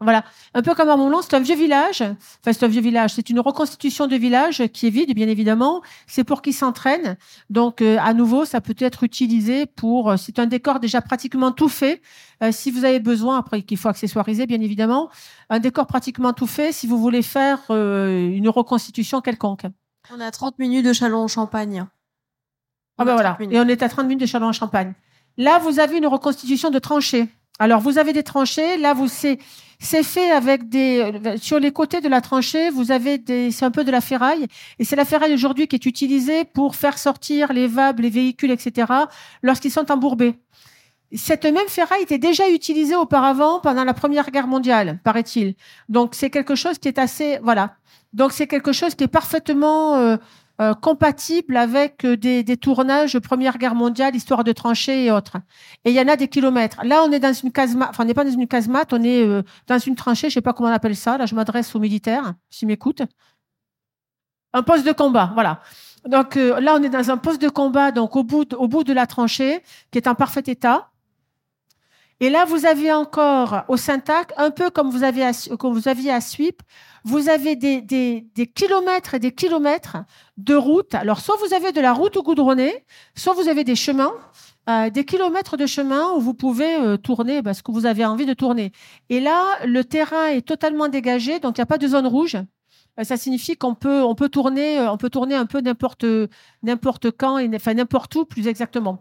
Voilà, un peu comme à Montlan, c'est un vieux village. Enfin, c'est un vieux village. C'est une reconstitution de village qui est vide, bien évidemment. C'est pour qu'ils s'entraînent. Donc, euh, à nouveau, ça peut être utilisé pour. Euh, c'est un décor déjà pratiquement tout fait. Euh, si vous avez besoin, après qu'il faut accessoiriser, bien évidemment, un décor pratiquement tout fait. Si vous voulez faire une reconstitution quelconque. On a 30 minutes de Chalon-en-Champagne. Ah ben voilà. Et on est à 30 minutes de Chalon-en-Champagne. Là, vous avez une reconstitution de tranchées. Alors, vous avez des tranchées. Là, vous c'est c'est fait avec des sur les côtés de la tranchée, vous avez des c'est un peu de la ferraille et c'est la ferraille aujourd'hui qui est utilisée pour faire sortir les vables, les véhicules, etc. lorsqu'ils sont embourbés. Cette même ferraille était déjà utilisée auparavant pendant la Première Guerre mondiale, paraît-il. Donc c'est quelque chose qui est assez voilà. Donc c'est quelque chose qui est parfaitement euh, euh, compatible avec euh, des, des, tournages Première Guerre mondiale, histoire de tranchées et autres. Et il y en a des kilomètres. Là, on est dans une casemate, enfin, on n'est pas dans une casemate, on est euh, dans une tranchée, je sais pas comment on appelle ça. Là, je m'adresse aux militaires, s'ils m'écoutent. Un poste de combat, voilà. Donc là, on est dans un poste de combat, donc au bout au bout de la tranchée, qui est en parfait état. Et là, vous avez encore au Syntac, un peu comme vous, aviez à Sweep, vous avez des, kilomètres et des kilomètres de route. Alors, soit vous avez de la route goudronnée, soit vous avez des chemins, euh, des kilomètres de chemin où vous pouvez euh, tourner parce que vous avez envie de tourner. Et là, le terrain est totalement dégagé, donc il n'y a pas de zone rouge. Euh, ça signifie qu'on peut, on peut tourner, on peut tourner un peu n'importe, quand et n'importe où, plus exactement.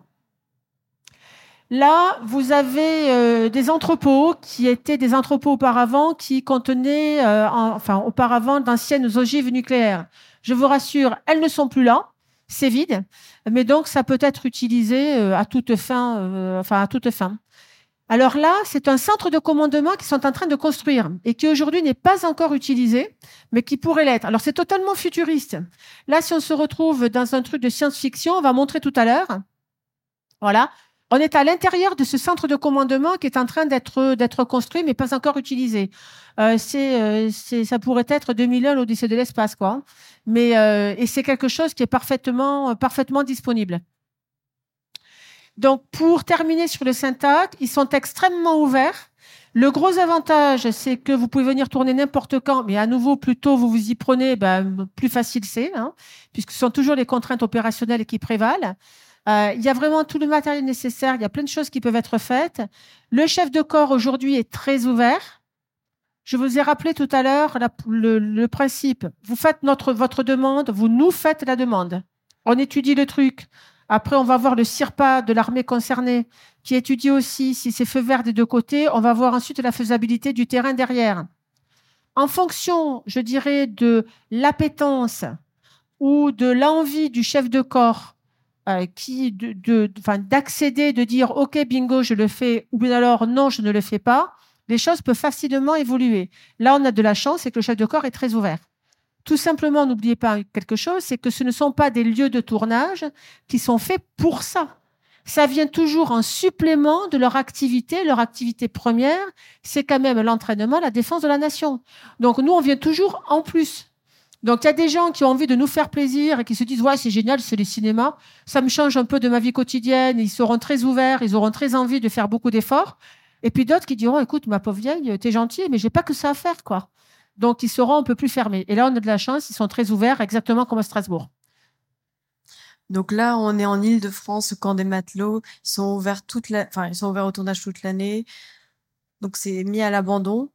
Là, vous avez euh, des entrepôts qui étaient des entrepôts auparavant qui contenaient, euh, enfin auparavant, d'anciennes ogives nucléaires. Je vous rassure, elles ne sont plus là, c'est vide, mais donc ça peut être utilisé euh, à toute fin, enfin à toute fin. Alors là, c'est un centre de commandement qu'ils sont en train de construire et qui aujourd'hui n'est pas encore utilisé, mais qui pourrait l'être. Alors c'est totalement futuriste. Là, si on se retrouve dans un truc de science-fiction, on va montrer tout à l'heure. Voilà. On est à l'intérieur de ce centre de commandement qui est en train d'être construit, mais pas encore utilisé. Euh, c'est, c'est, ça pourrait être 2001 l'Odyssée de l'espace, quoi. Mais euh, et c'est quelque chose qui est parfaitement parfaitement disponible. Donc, pour terminer sur le syntaxe, ils sont extrêmement ouverts. Le gros avantage, c'est que vous pouvez venir tourner n'importe quand, mais à nouveau, plus tôt vous vous y prenez, ben, plus facile c'est, hein, puisque ce sont toujours les contraintes opérationnelles qui prévalent. Euh, il y a vraiment tout le matériel nécessaire. Il y a plein de choses qui peuvent être faites. Le chef de corps aujourd'hui est très ouvert. Je vous ai rappelé tout à l'heure le, principe. Vous faites votre demande, vous nous faites la demande. On étudie le truc. Après, on va voir le CIRPA de l'armée concernée qui étudie aussi si c'est feu vert des deux côtés. On va voir ensuite la faisabilité du terrain derrière. En fonction, je dirais, de l'appétence ou de l'envie du chef de corps euh, qui de, de, d'accéder, de dire OK bingo je le fais ou bien alors non je ne le fais pas, les choses peuvent facilement évoluer. Là on a de la chance, c'est que le chef de corps est très ouvert. Tout simplement, n'oubliez pas quelque chose, c'est que ce ne sont pas des lieux de tournage qui sont faits pour ça. Ça vient toujours en supplément de leur activité. Leur activité première, c'est quand même l'entraînement, la défense de la nation. Donc nous, on vient toujours en plus. Donc il y a des gens qui ont envie de nous faire plaisir et qui se disent ouais c'est génial c'est les cinémas ça me change un peu de ma vie quotidienne ils seront très ouverts ils auront très envie de faire beaucoup d'efforts et puis d'autres qui diront écoute ma pauvre vieille t'es gentille mais j'ai pas que ça à faire quoi donc ils seront un peu plus fermés et là on a de la chance ils sont très ouverts exactement comme à Strasbourg donc là, on est en Île-de-France, au camp des matelots. Ils sont ouverts toute la, enfin, ils sont ouverts au tournage toute l'année. Donc c'est mis à l'abandon.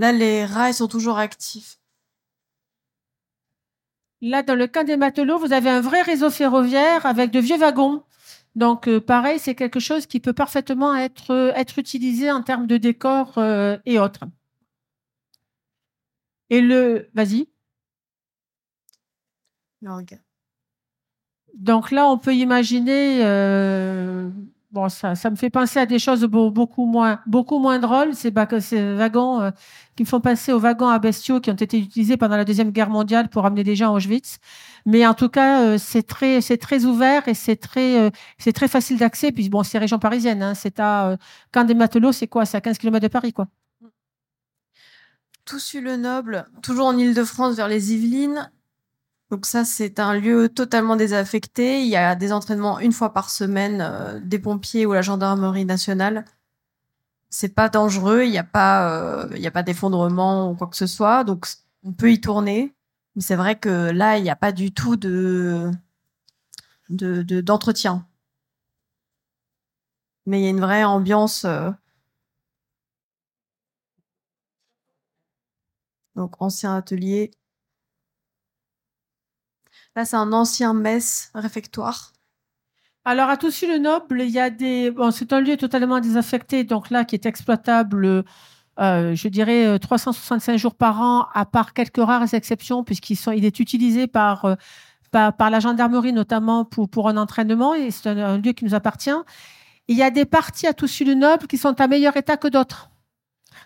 Là, les rails sont toujours actifs. Là, dans le cas des matelots, vous avez un vrai réseau ferroviaire avec de vieux wagons. Donc, euh, pareil, c'est quelque chose qui peut parfaitement être, euh, être utilisé en termes de décor euh, et autres. Et le, vas-y. Donc là, on peut imaginer bon, ça, ça me fait penser à des choses beaucoup moins, beaucoup moins drôles. Ces, ces wagons euh, qui font penser aux wagons à bestiaux qui ont été utilisés pendant la deuxième guerre mondiale pour amener des gens à Auschwitz. Mais en tout cas, euh, c'est très, c'est très ouvert et c'est très, euh, c'est très facile d'accès. Puis bon, c'est région parisienne. Hein, c'est à quand des matelots, c'est quoi? C'est à 15 km de Paris, quoi. Toussus-le-Noble, toujours en Île-de-France vers les Yvelines. Donc ça, c'est un lieu totalement désaffecté. Il y a des entraînements une fois par semaine euh, des pompiers ou la gendarmerie nationale. c'est pas dangereux, il n'y a pas, euh, il y a pas d'effondrement ou quoi que ce soit, donc on peut y tourner. Mais c'est vrai que là, il n'y a pas du tout de d'entretien. Mais il y a une vraie ambiance. Euh, donc ancien atelier. Là, c'est un ancien mess réfectoire. Alors, à Toussus-le-Noble, il y a des. Bon, c'est un lieu totalement désaffecté, donc là, qui est exploitable, euh, je dirais, 365 euh, jours par an, à part quelques rares exceptions, puisqu'il est utilisé par, euh, par, la gendarmerie, notamment pour, pour un entraînement, et c'est un, lieu qui nous appartient. Il y a des parties à Toussus-le-Noble qui sont à meilleur état que d'autres.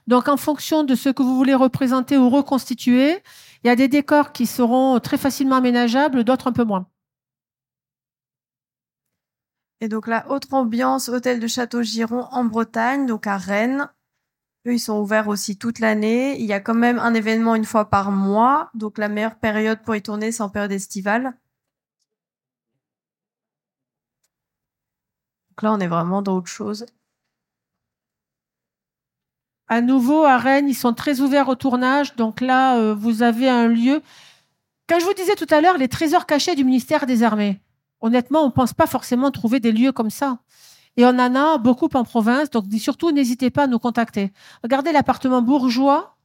Donc, en fonction de ce que vous voulez représenter ou reconstituer, il y a des décors qui seront très facilement aménageables, d'autres un peu moins. Et donc la autre ambiance, hôtel de Château-Giron en Bretagne, donc à Rennes. Eux, ils sont ouverts aussi toute l'année. Il y a quand même un événement une fois par mois. Donc la meilleure période pour y tourner, c'est en période estivale. Donc là, on est vraiment dans autre chose. À nouveau, à Rennes, ils sont très ouverts au tournage. Donc là, euh, vous avez un lieu. Quand je vous disais tout à l'heure, les trésors cachés du ministère des Armées honnêtement, on ne pense pas forcément trouver des lieux comme ça. Et on en a beaucoup en province, donc surtout, n'hésitez pas à nous contacter. Regardez l'appartement bourgeois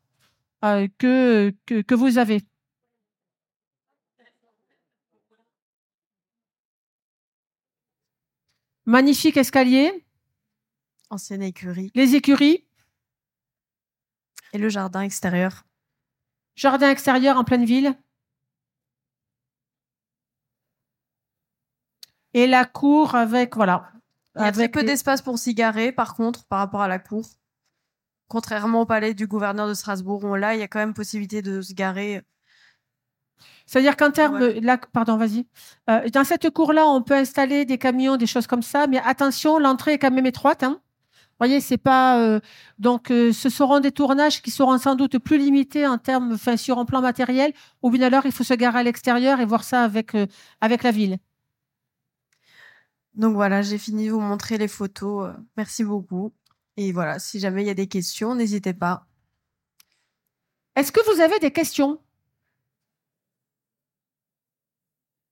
euh, que, que, vous avez. Magnifique escalier. Ancienne écurie. Les écuries. Et le jardin extérieur? Jardin extérieur en pleine ville. Et la cour avec, voilà. Il y a très peu d'espace pour s'y garer, par contre, par rapport à la cour. Contrairement au palais du gouverneur de Strasbourg, où là, il y a quand même possibilité de se garer. C'est-à-dire qu'en termes, là, pardon, vas-y. Euh, dans cette cour-là, on peut installer des camions, des choses comme ça, mais attention, l'entrée est quand même étroite. Hein. Voyez, c'est pas euh, donc euh, ce seront des tournages qui seront sans doute plus limités en termes, enfin sur un plan matériel. Ou bien alors, il faut se garer à l'extérieur et voir ça avec avec la ville. Donc voilà, j'ai fini de vous montrer les photos. Euh, merci beaucoup. Et voilà, si jamais il y a des questions, n'hésitez pas. Est-ce que vous avez des questions?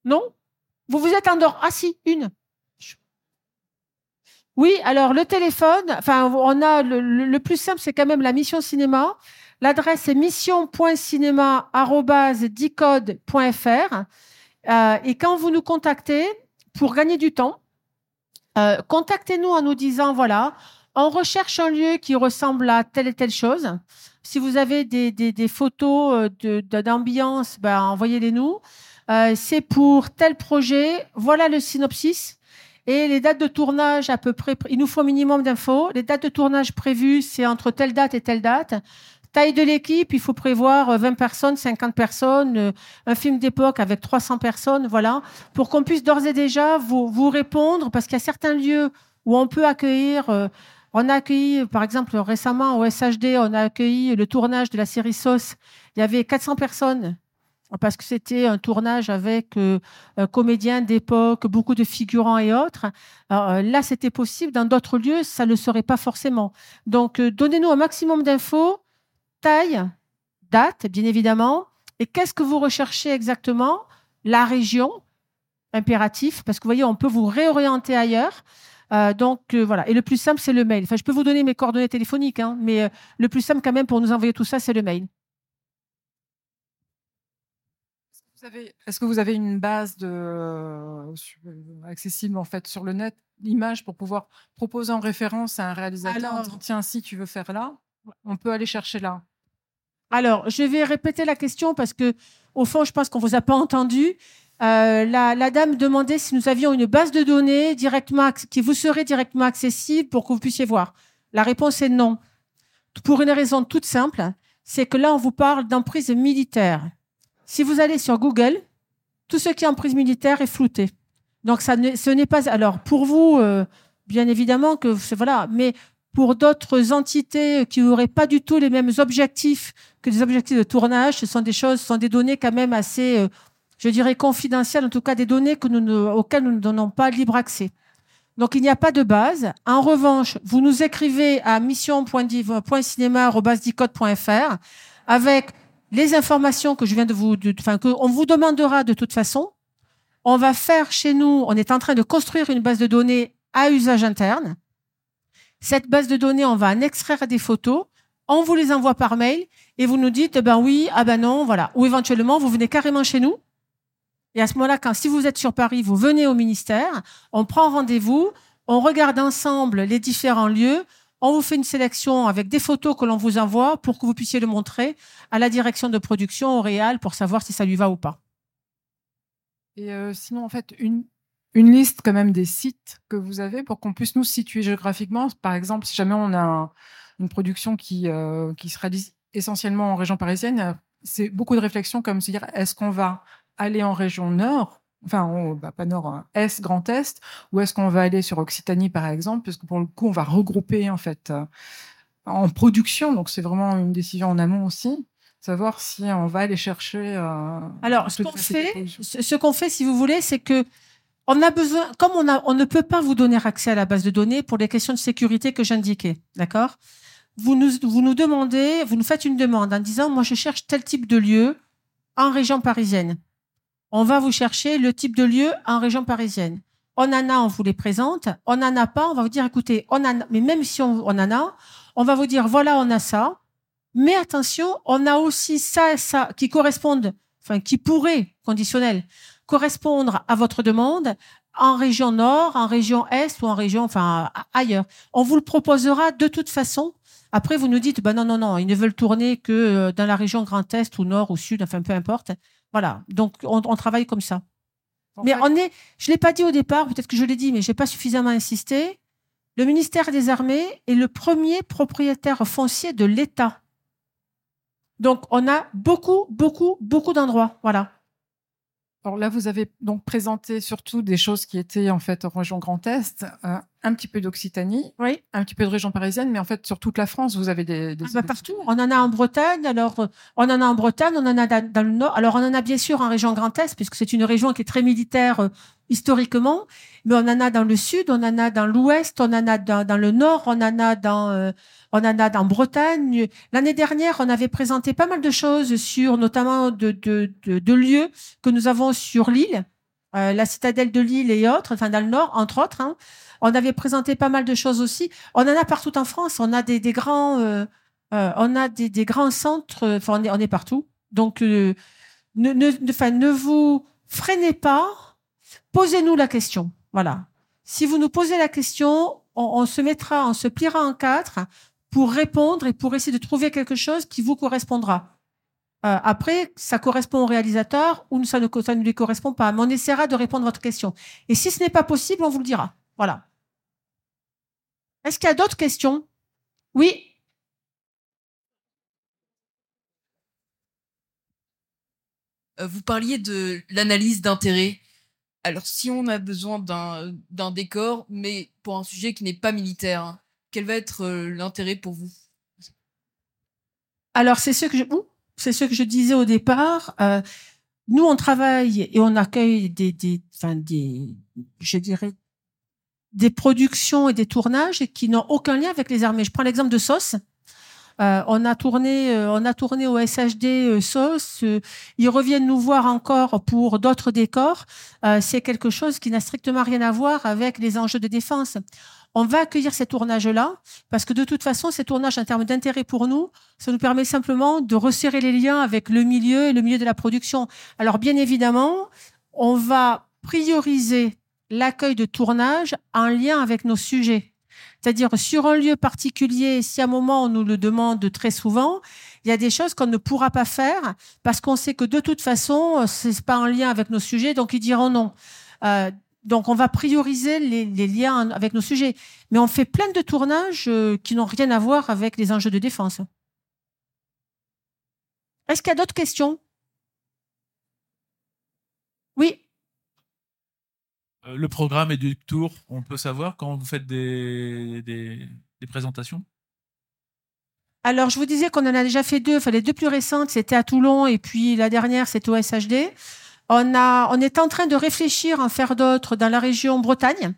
Non? Vous vous êtes endormi Ah si, une. Oui, alors le téléphone, enfin, on a le, plus simple, c'est quand même la mission cinéma. L'adresse est mission.cinéma.dicode.fr. Euh, et quand vous nous contactez, pour gagner du temps, euh, contactez-nous en nous disant, voilà, on recherche un lieu qui ressemble à telle et telle chose. Si vous avez des, photos euh, d'ambiance, ben, envoyez-les nous. Euh, c'est pour tel projet. Voilà le synopsis. Et les dates de tournage à peu près, il nous faut un minimum d'infos. Les dates de tournage prévues, c'est entre telle date et telle date. Taille de l'équipe, il faut prévoir 20 euh, personnes, 50 personnes, euh, un film d'époque avec 300 personnes, voilà, pour qu'on puisse d'ores et déjà vous, répondre, parce qu'il y a certains lieux où on peut accueillir. Euh, on a accueilli, par exemple, récemment au SHD, on a accueilli le tournage de la série Sauce. Il y avait 400 personnes parce que c'était un tournage avec euh, comédiens d'époque, beaucoup de figurants et autres. Alors, là, c'était possible. Dans d'autres lieux, ça ne le serait pas forcément. Donc, donnez-nous un maximum d'infos taille, date, bien évidemment. Et qu'est-ce que vous recherchez exactement? La région, impératif, parce que vous voyez, on peut vous réorienter ailleurs. Euh, donc euh, voilà. Et le plus simple, c'est le mail. Enfin, je peux vous donner mes coordonnées téléphoniques, hein, mais euh, le plus simple quand même pour nous envoyer tout ça, c'est le mail. Est-ce que vous avez une base de, accessible en fait sur le net, l'image pour pouvoir proposer en référence à un réalisateur Tiens, si tu veux faire là, on peut aller chercher là. Alors, je vais répéter la question parce que, au fond, je pense qu'on vous a pas entendu. Euh, la, dame demandait si nous avions une base de données directement qui vous serait directement accessible pour que vous puissiez voir. La réponse est non. Pour une raison toute simple, c'est que là, on vous parle d'emprise militaire. Si vous allez sur Google, tout ce qui est emprise militaire est flouté. Donc, ça ce n'est pas. Alors, pour vous, euh, bien évidemment que voilà, mais pour d'autres entités qui n'auraient pas du tout les mêmes objectifs que des objectifs de tournage. Ce sont des choses, ce sont des données quand même assez, euh, je dirais, confidentielles, en tout cas des données que nous auxquelles nous ne donnons pas libre accès. Donc, il n'y a pas de base. En revanche, vous nous écrivez à mission.cinéma.fr avec les informations que je viens de vous, enfin, qu'on vous demandera de toute façon. On va faire chez nous, on est en train de construire une base de données à usage interne. Cette base de données, on va en extraire des photos, on vous les envoie par mail et vous nous dites, eh ben oui, ah ben non, voilà. Ou éventuellement, vous venez carrément chez nous. Et à ce moment-là, quand si vous êtes sur Paris, vous venez au ministère, on prend rendez-vous, on regarde ensemble les différents lieux, on vous fait une sélection avec des photos que l'on vous envoie pour que vous puissiez le montrer à la direction de production, au Réal, pour savoir si ça lui va ou pas. Et euh, sinon, en fait, une, une liste quand même des sites que vous avez pour qu'on puisse nous situer géographiquement. Par exemple, si jamais on a une production qui, euh, qui se réalise essentiellement en région parisienne, c'est beaucoup de réflexions comme se dire est-ce qu'on va aller en région nord enfin bah, pas nord, hein, est, Grand Est, ou est-ce qu'on va aller sur Occitanie par exemple, parce que pour le coup on va regrouper en fait euh, en production, donc c'est vraiment une décision en amont aussi, savoir si on va aller chercher. Euh, Alors ce qu'on fait, ce qu'on fait si vous voulez, c'est que on a besoin, comme on, a, on ne peut pas vous donner accès à la base de données pour les questions de sécurité que j'indiquais, d'accord? Vous nous, vous nous demandez, vous nous faites une demande en disant, moi je cherche tel type de lieu en région parisienne. On va vous chercher le type de lieu en région parisienne. On en a, on vous les présente. On n'en a pas, on va vous dire, écoutez, on en a, mais même si on, en a, on va vous dire, voilà, on a ça. Mais attention, on a aussi ça et ça qui correspondent, enfin, qui pourraient, conditionnel, correspondre à votre demande en région nord, en région est ou en région, enfin, ailleurs. On vous le proposera de toute façon. Après, vous nous dites, ben non, non, non, ils ne veulent tourner que euh, dans la région Grand Est ou Nord ou Sud, enfin, peu importe. Voilà. Donc, on, travaille comme ça. mais on est, je l'ai pas dit au départ, peut-être que je l'ai dit, mais j'ai pas suffisamment insisté. Le ministère des Armées est le premier propriétaire foncier de l'État. Donc, on a beaucoup, beaucoup, beaucoup d'endroits. Voilà. Alors là, vous avez donc présenté surtout des choses qui étaient en fait en région Grand Est, euh, un petit peu d'Occitanie, oui. un petit peu de région parisienne, mais en fait sur toute la France, vous avez des, des... Ah bah partout. On en a en Bretagne. Alors, euh, on en a en Bretagne, on en a dans, le Nord. Alors, on en a bien sûr en région Grand Est, puisque c'est une région qui est très militaire euh, historiquement, mais on en a dans le Sud, on en a dans l'Ouest, on en a dans, le Nord, on en a dans on en a dans Bretagne. L'année dernière, on avait présenté pas mal de choses sur notamment de, de, de, lieux que nous avons sur l'île, euh, la citadelle de l'île et autres, enfin dans le nord, entre autres. Hein. On avait présenté pas mal de choses aussi. On en a partout en France. On a des, des grands, euh, euh, on a des, des, grands centres. Enfin, on est, on est partout. Donc, ne, ne, enfin, ne vous freinez pas. Posez-nous la question. Voilà. Si vous nous posez la question, on, on, se mettra, on se pliera en quatre pour répondre et pour essayer de trouver quelque chose qui vous correspondra. Euh, après, ça correspond au réalisateur ou ça ne, ça ne lui correspond pas. Mais on essaiera de répondre à votre question. Et si ce n'est pas possible, on vous le dira. Voilà. Est-ce qu'il y a d'autres questions? Oui? Euh, Vous parliez de l'analyse d'intérêt. Alors, si on a besoin d'un décor, mais pour un sujet qui n'est pas militaire, hein, quel va être euh, l'intérêt pour vous? Alors, c'est ce que je, c'est ce que je disais au départ. Euh, nous, on travaille et on accueille des, des, enfin, des, je dirais, des productions et des tournages qui n'ont aucun lien avec les armées. Je prends l'exemple de Sauce. Euh, on a tourné, euh, on a tourné au SHD euh, SOS. ils reviennent nous voir encore pour d'autres décors. c'est quelque chose qui n'a strictement rien à voir avec les enjeux de défense. On va accueillir ces tournages-là parce que de toute façon, ces tournages en termes d'intérêt pour nous, ça nous permet simplement de resserrer les liens avec le milieu et le milieu de la production. Alors bien évidemment, on va prioriser l'accueil de tournage en lien avec nos sujets. C'est-à-dire sur un lieu particulier, si à un moment on nous le demande très souvent, il y a des choses qu'on ne pourra pas faire parce qu'on sait que de toute façon, c'est pas en lien avec nos sujets, donc ils diront non. Euh, donc on va prioriser les, liens avec nos sujets. Mais on fait plein de tournages euh, qui n'ont rien à voir avec les enjeux de défense. Est-ce qu'il y a d'autres questions Oui. Euh, le programme est du tour, on peut savoir quand vous faites des, des, présentations? Alors, je vous disais qu'on en a déjà fait deux. Enfin, les deux plus récentes, c'était à Toulon et puis la dernière, c'était au SHD. On, a, on est en train de réfléchir à en faire d'autres dans la région Bretagne.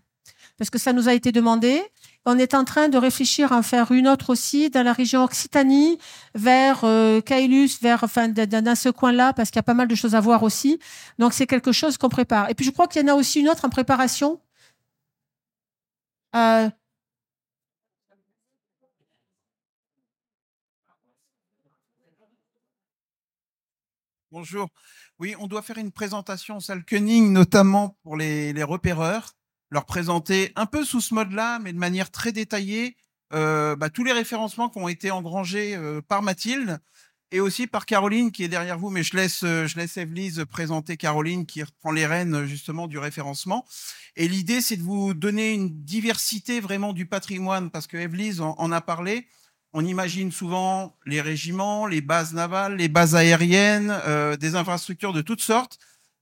parce que ça nous a été demandé. On est en train de réfléchir à en faire une autre aussi dans la région Occitanie, vers euh, vers enfin dans ce coin-là, parce qu'il y a pas mal de choses à voir aussi. Donc c'est quelque chose qu'on prépare. Et puis je crois qu'il y en a aussi une autre en préparation. Euh, Bonjour. Oui, on doit faire une présentation salle Koenig, notamment pour les, les repéreurs leur présenter un peu sous ce mode-là, mais de manière très détaillée, euh, bah, tous les référencements qui ont été engrangés euh, par Mathilde et aussi par Caroline qui est derrière vous. Mais je laisse, euh, je laisse Evelyse présenter Caroline qui reprend les rênes justement du référencement. Et l'idée, c'est de vous donner une diversité vraiment du patrimoine parce que Evelyse en, en a parlé. On imagine souvent les régiments, les bases navales, les bases aériennes, euh, des infrastructures de toutes sortes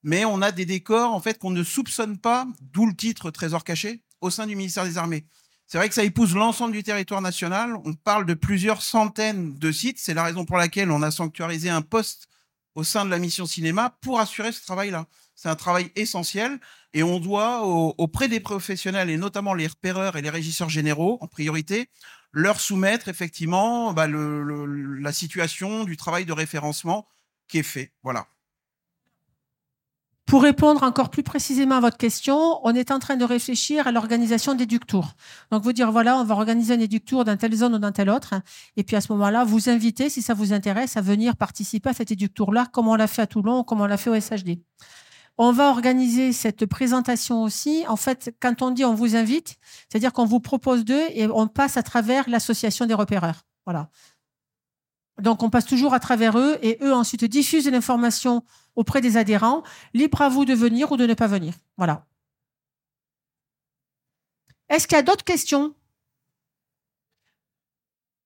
mais on a des décors en fait qu'on ne soupçonne pas, d'où le titre Trésor caché, au sein du ministère des Armées. C'est vrai que ça épouse l'ensemble du territoire national. On parle de plusieurs centaines de sites. C'est la raison pour laquelle on a sanctuarisé un poste au sein de la mission cinéma pour assurer ce travail-là. C'est un travail essentiel et on doit auprès des professionnels et notamment les repéreurs et les régisseurs généraux en priorité leur soumettre effectivement bah, la situation du travail de référencement qui est fait. Voilà. Pour répondre encore plus précisément à votre question, on est en train de réfléchir à l'organisation des duc tours. Donc vous dire voilà, on va organiser un éduc tour dans telle zone ou dans telle autre, et puis à ce moment-là, vous inviter, si ça vous intéresse, à venir participer à cet éduc tour-là, comme on l'a fait à Toulon, comme on l'a fait au SHD. On va organiser cette présentation aussi. En fait, quand on dit on vous invite, c'est-à-dire qu'on vous propose d'eux et on passe à travers l'association des repéreurs. Voilà. Donc, on passe toujours à travers eux et eux ensuite diffusent l'information auprès des adhérents. Libre à vous de venir ou de ne pas venir. Voilà. Est-ce qu'il y a d'autres questions?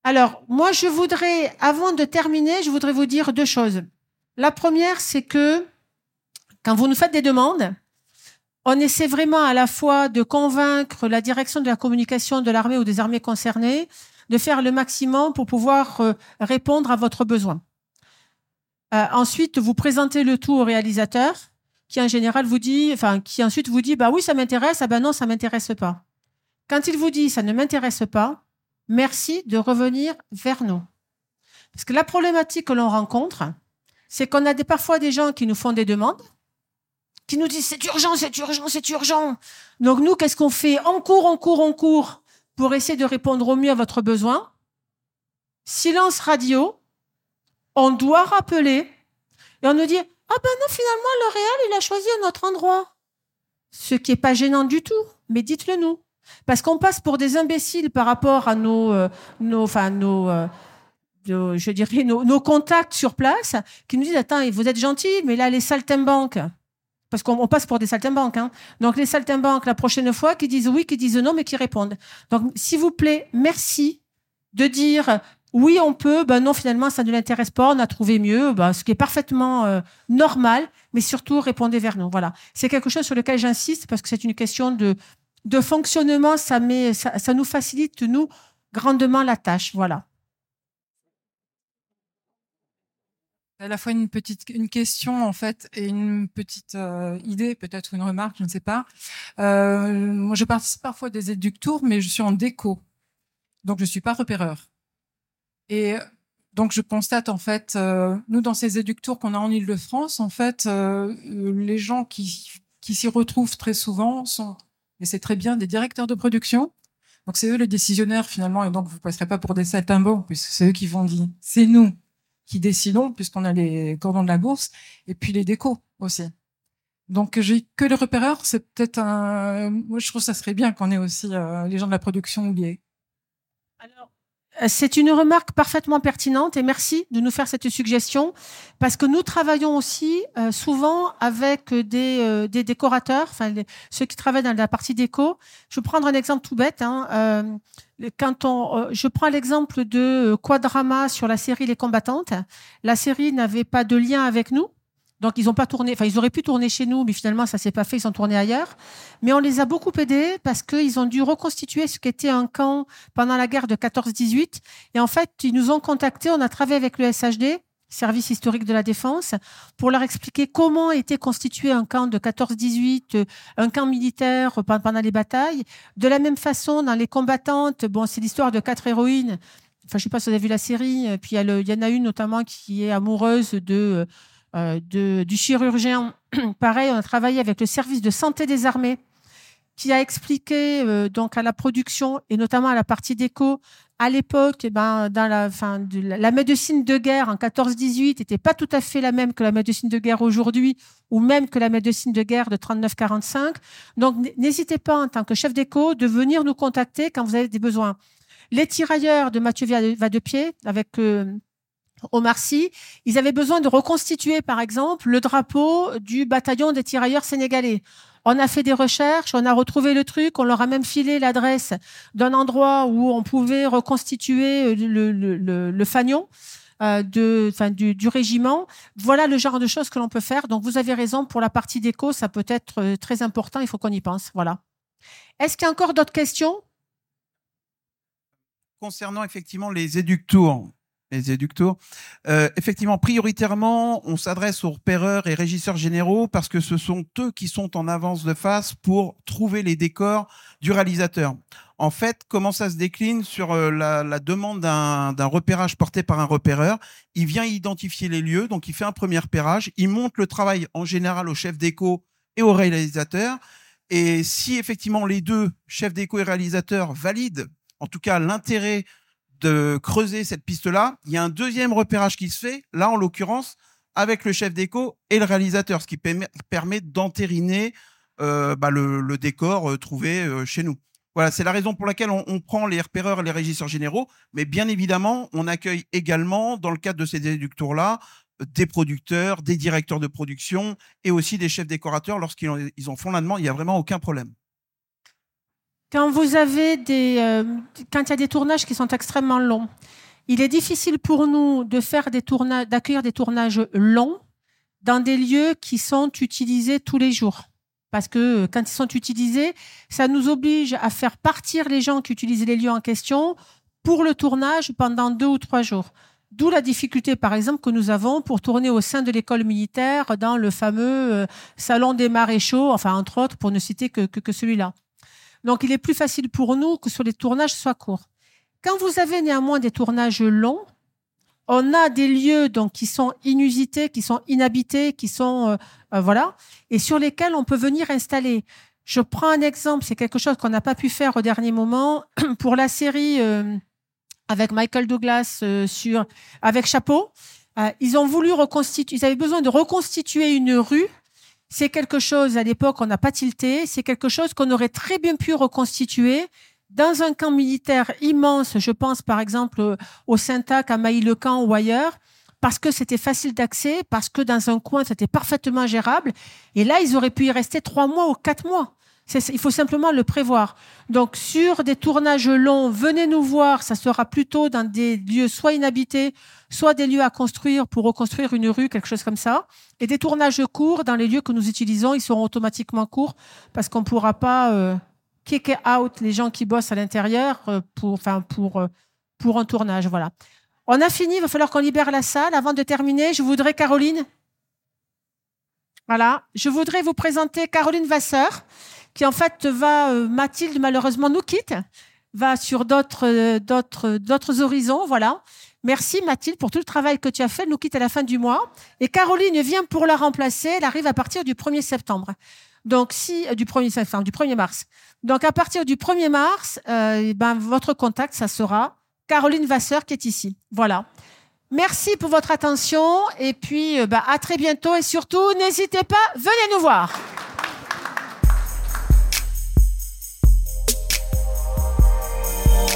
Alors, moi, je voudrais, avant de terminer, je voudrais vous dire deux choses. La première, c'est que quand vous nous faites des demandes, on essaie vraiment à la fois de convaincre la direction de la communication de l'armée ou des armées concernées de faire le maximum pour pouvoir euh, répondre à votre besoin. Euh, ensuite, vous présentez le tout au réalisateur, qui en général vous dit, enfin, qui ensuite vous dit, bah oui, ça m'intéresse, ah ben non, ça m'intéresse pas. Quand il vous dit, ça ne m'intéresse pas, merci de revenir vers nous. Parce que la problématique que l'on rencontre, c'est qu'on a des, parfois des gens qui nous font des demandes, qui nous disent c'est urgent, c'est urgent, c'est urgent. Donc nous, qu'est-ce qu'on fait? On court, on court, on court pour essayer de répondre au mieux à votre besoin. Silence radio, on doit rappeler et on nous dit ah ben non finalement le réel il a choisi un autre endroit. Ce qui est pas gênant du tout, mais dites-le nous. Parce qu'on passe pour des imbéciles par rapport à nos, euh, nos, enfin nos, euh, je dirais nos, nos, contacts sur place, qui nous disent attends vous êtes gentils, mais là les saltimbanques, parce qu'on passe pour des saltimbanques. Hein. Donc les saltimbanques, la prochaine fois, qui disent oui, qui disent non, mais qui répondent. Donc s'il vous plaît, merci de dire oui, on peut, ben non, finalement, ça ne l'intéresse pas, on a trouvé mieux, ben, ce qui est parfaitement euh, normal, mais surtout répondez vers nous. Voilà. C'est quelque chose sur lequel j'insiste parce que c'est une question de, de fonctionnement, ça, nous facilite, nous, grandement la tâche. Voilà. à la fois une petite une question en fait et une petite euh, idée peut-être une remarque je ne sais pas euh, moi je participe parfois des éductours mais je suis en déco donc je suis pas repéreur et donc je constate en fait euh, nous dans ces éductours qu'on a en Île-de-France en fait euh, les gens qui qui s'y retrouvent très souvent sont et c'est très bien des directeurs de production donc c'est eux les décisionnaires finalement et donc vous passerez pas pour des saltimbanques puisque c'est eux qui vont dire c'est nous qui décidons, puisqu'on a les cordons de la bourse, et puis les décos aussi. Donc j'ai que les repéreurs, c'est peut-être un. Moi, je trouve que ça serait bien qu'on ait aussi euh, les gens de la production euh, c'est une remarque parfaitement pertinente et merci de nous faire cette suggestion parce que nous travaillons aussi euh, souvent avec des, des décorateurs, enfin ceux qui travaillent dans la partie déco. Je vais prendre un exemple tout bête. Hein, quand on, euh, je prends l'exemple de Quadrama sur la série Les Combattantes. La série n'avait pas de lien avec nous. Donc ils ont pas tourné, enfin ils auraient pu tourner chez nous, mais finalement ça s'est pas fait, ils sont tournés ailleurs. Mais on les a beaucoup aidés parce qu'ils ont dû reconstituer ce qu'était un camp pendant la guerre de 14-18. Et en fait, ils nous ont contactés, on a travaillé avec le SHD service historique de la défense, pour leur expliquer comment était constitué un camp de 14-18, euh, un camp militaire pendant les batailles. De la même façon, dans les combattantes, bon, c'est l'histoire de quatre héroïnes. Enfin, je sais pas si vous avez vu la série. Euh, puis il y, en a une notamment qui est amoureuse de, euh, de du chirurgien. (clears throat) Pareil, on a travaillé avec le service de santé des armées qui a expliqué donc à la production et notamment à la partie déco à l'époque, eh ben, dans la, fin de la, médecine de guerre en 14-18 n'était pas tout à fait la même que la médecine de guerre aujourd'hui, ou même que la médecine de guerre de 39-45. Donc, n'hésitez pas, en tant que chef d'éco, de venir nous contacter quand vous avez des besoins. Les tirailleurs de Mathieu Vadepied, avec euh, Omar Sy, ils avaient besoin de reconstituer, par exemple, le drapeau du bataillon des tirailleurs sénégalais. On a fait des recherches, on a retrouvé le truc, on leur a même filé l'adresse d'un endroit où on pouvait reconstituer le, le, le, fanion. Euh, du, régiment. Voilà le genre de choses que l'on peut faire. Donc, vous avez raison, pour la partie déco, ça peut être euh, très important, il faut qu'on y pense. Voilà. Est-ce qu'il y a encore d'autres questions? Concernant effectivement les éductours, les éducteurs. Effectivement, prioritairement, on s'adresse aux repéreurs et régisseurs généraux parce que ce sont eux qui sont en avance de face pour trouver les décors du réalisateur. En fait, comment ça se décline sur euh, la, la, demande d'un repérage porté par un repéreur? Il vient identifier les lieux, donc il fait un premier repérage, il monte le travail en général au chef d'éco et au réalisateur. Et si effectivement les deux, chefs d'éco et réalisateurs, valident en tout cas l'intérêt de creuser cette piste-là, il y a un deuxième repérage qui se fait, là en l'occurrence, avec le chef d'écho et le réalisateur, ce qui permet d'entériner euh, bah, le, décor euh, trouvé euh, chez nous. Voilà, c'est la raison pour laquelle on, prend les repéreurs et les régisseurs généraux, mais bien évidemment, on accueille également, dans le cadre de ces déducteurs-là, des producteurs, des directeurs de production et aussi des chefs décorateurs lorsqu'ils en font la. Il n'y a vraiment aucun problème. Quand vous avez des, euh, quand il y a des tournages qui sont extrêmement longs, il est difficile pour nous de faire des tournages, d'accueillir des tournages longs dans des lieux qui sont utilisés tous les jours. Parce que euh, quand ils sont utilisés, ça nous oblige à faire partir les gens qui utilisent les lieux en question pour le tournage pendant deux ou trois jours. D'où la difficulté, par exemple, que nous avons pour tourner au sein de l'école militaire dans le fameux euh, salon des maréchaux, enfin, entre autres, pour ne citer que, que, que celui-là. Donc, il est plus facile pour nous que sur les tournages soient courts. Quand vous avez néanmoins des tournages longs, on a des lieux donc qui sont inusités, qui sont inhabités, qui sont euh, euh, voilà, et sur lesquels on peut venir installer. Je prends un exemple, c'est quelque chose qu'on n'a pas pu faire au dernier moment (clears throat) pour la série euh, avec Michael Douglas sur avec Chapeau. ils ont voulu reconstituer, ils avaient besoin de reconstituer une rue c'est quelque chose, à l'époque, on n'a pas tilté, c'est quelque chose qu'on aurait très bien pu reconstituer dans un camp militaire immense, je pense par exemple au Saint-Ac, à Mailly-le-Camp ou ailleurs, parce que c'était facile d'accès, parce que dans un coin, c'était parfaitement gérable. Et là, ils auraient pu y rester trois mois ou quatre mois. Il faut simplement le prévoir. Donc, sur des tournages longs, venez nous voir. Ça sera plutôt dans des lieux soit inhabités, soit des lieux à construire pour reconstruire une rue, quelque chose comme ça. Et des tournages courts dans les lieux que nous utilisons, ils seront automatiquement courts parce qu'on ne pourra pas euh, kick out les gens qui bossent à l'intérieur euh, pour, enfin, pour, euh, pour un tournage. Voilà. On a fini. Il va falloir qu'on libère la salle. Avant de terminer, je voudrais, Caroline. Voilà. Je voudrais vous présenter Caroline Vasseur qui en fait va, euh, Mathilde malheureusement nous quitte, va sur d'autres, euh, d'autres, d'autres horizons, voilà. Merci Mathilde pour tout le travail que tu as fait. Nous quitte à la fin du mois. Et Caroline vient pour la remplacer. Elle arrive à partir du 1er septembre. Donc si euh, du 1er septembre, du 1er mars. Donc à partir du 1er mars, euh, ben votre contact ça sera Caroline Vasseur qui est ici. Voilà. Merci pour votre attention et puis ben, à très bientôt et surtout n'hésitez pas, venez nous voir.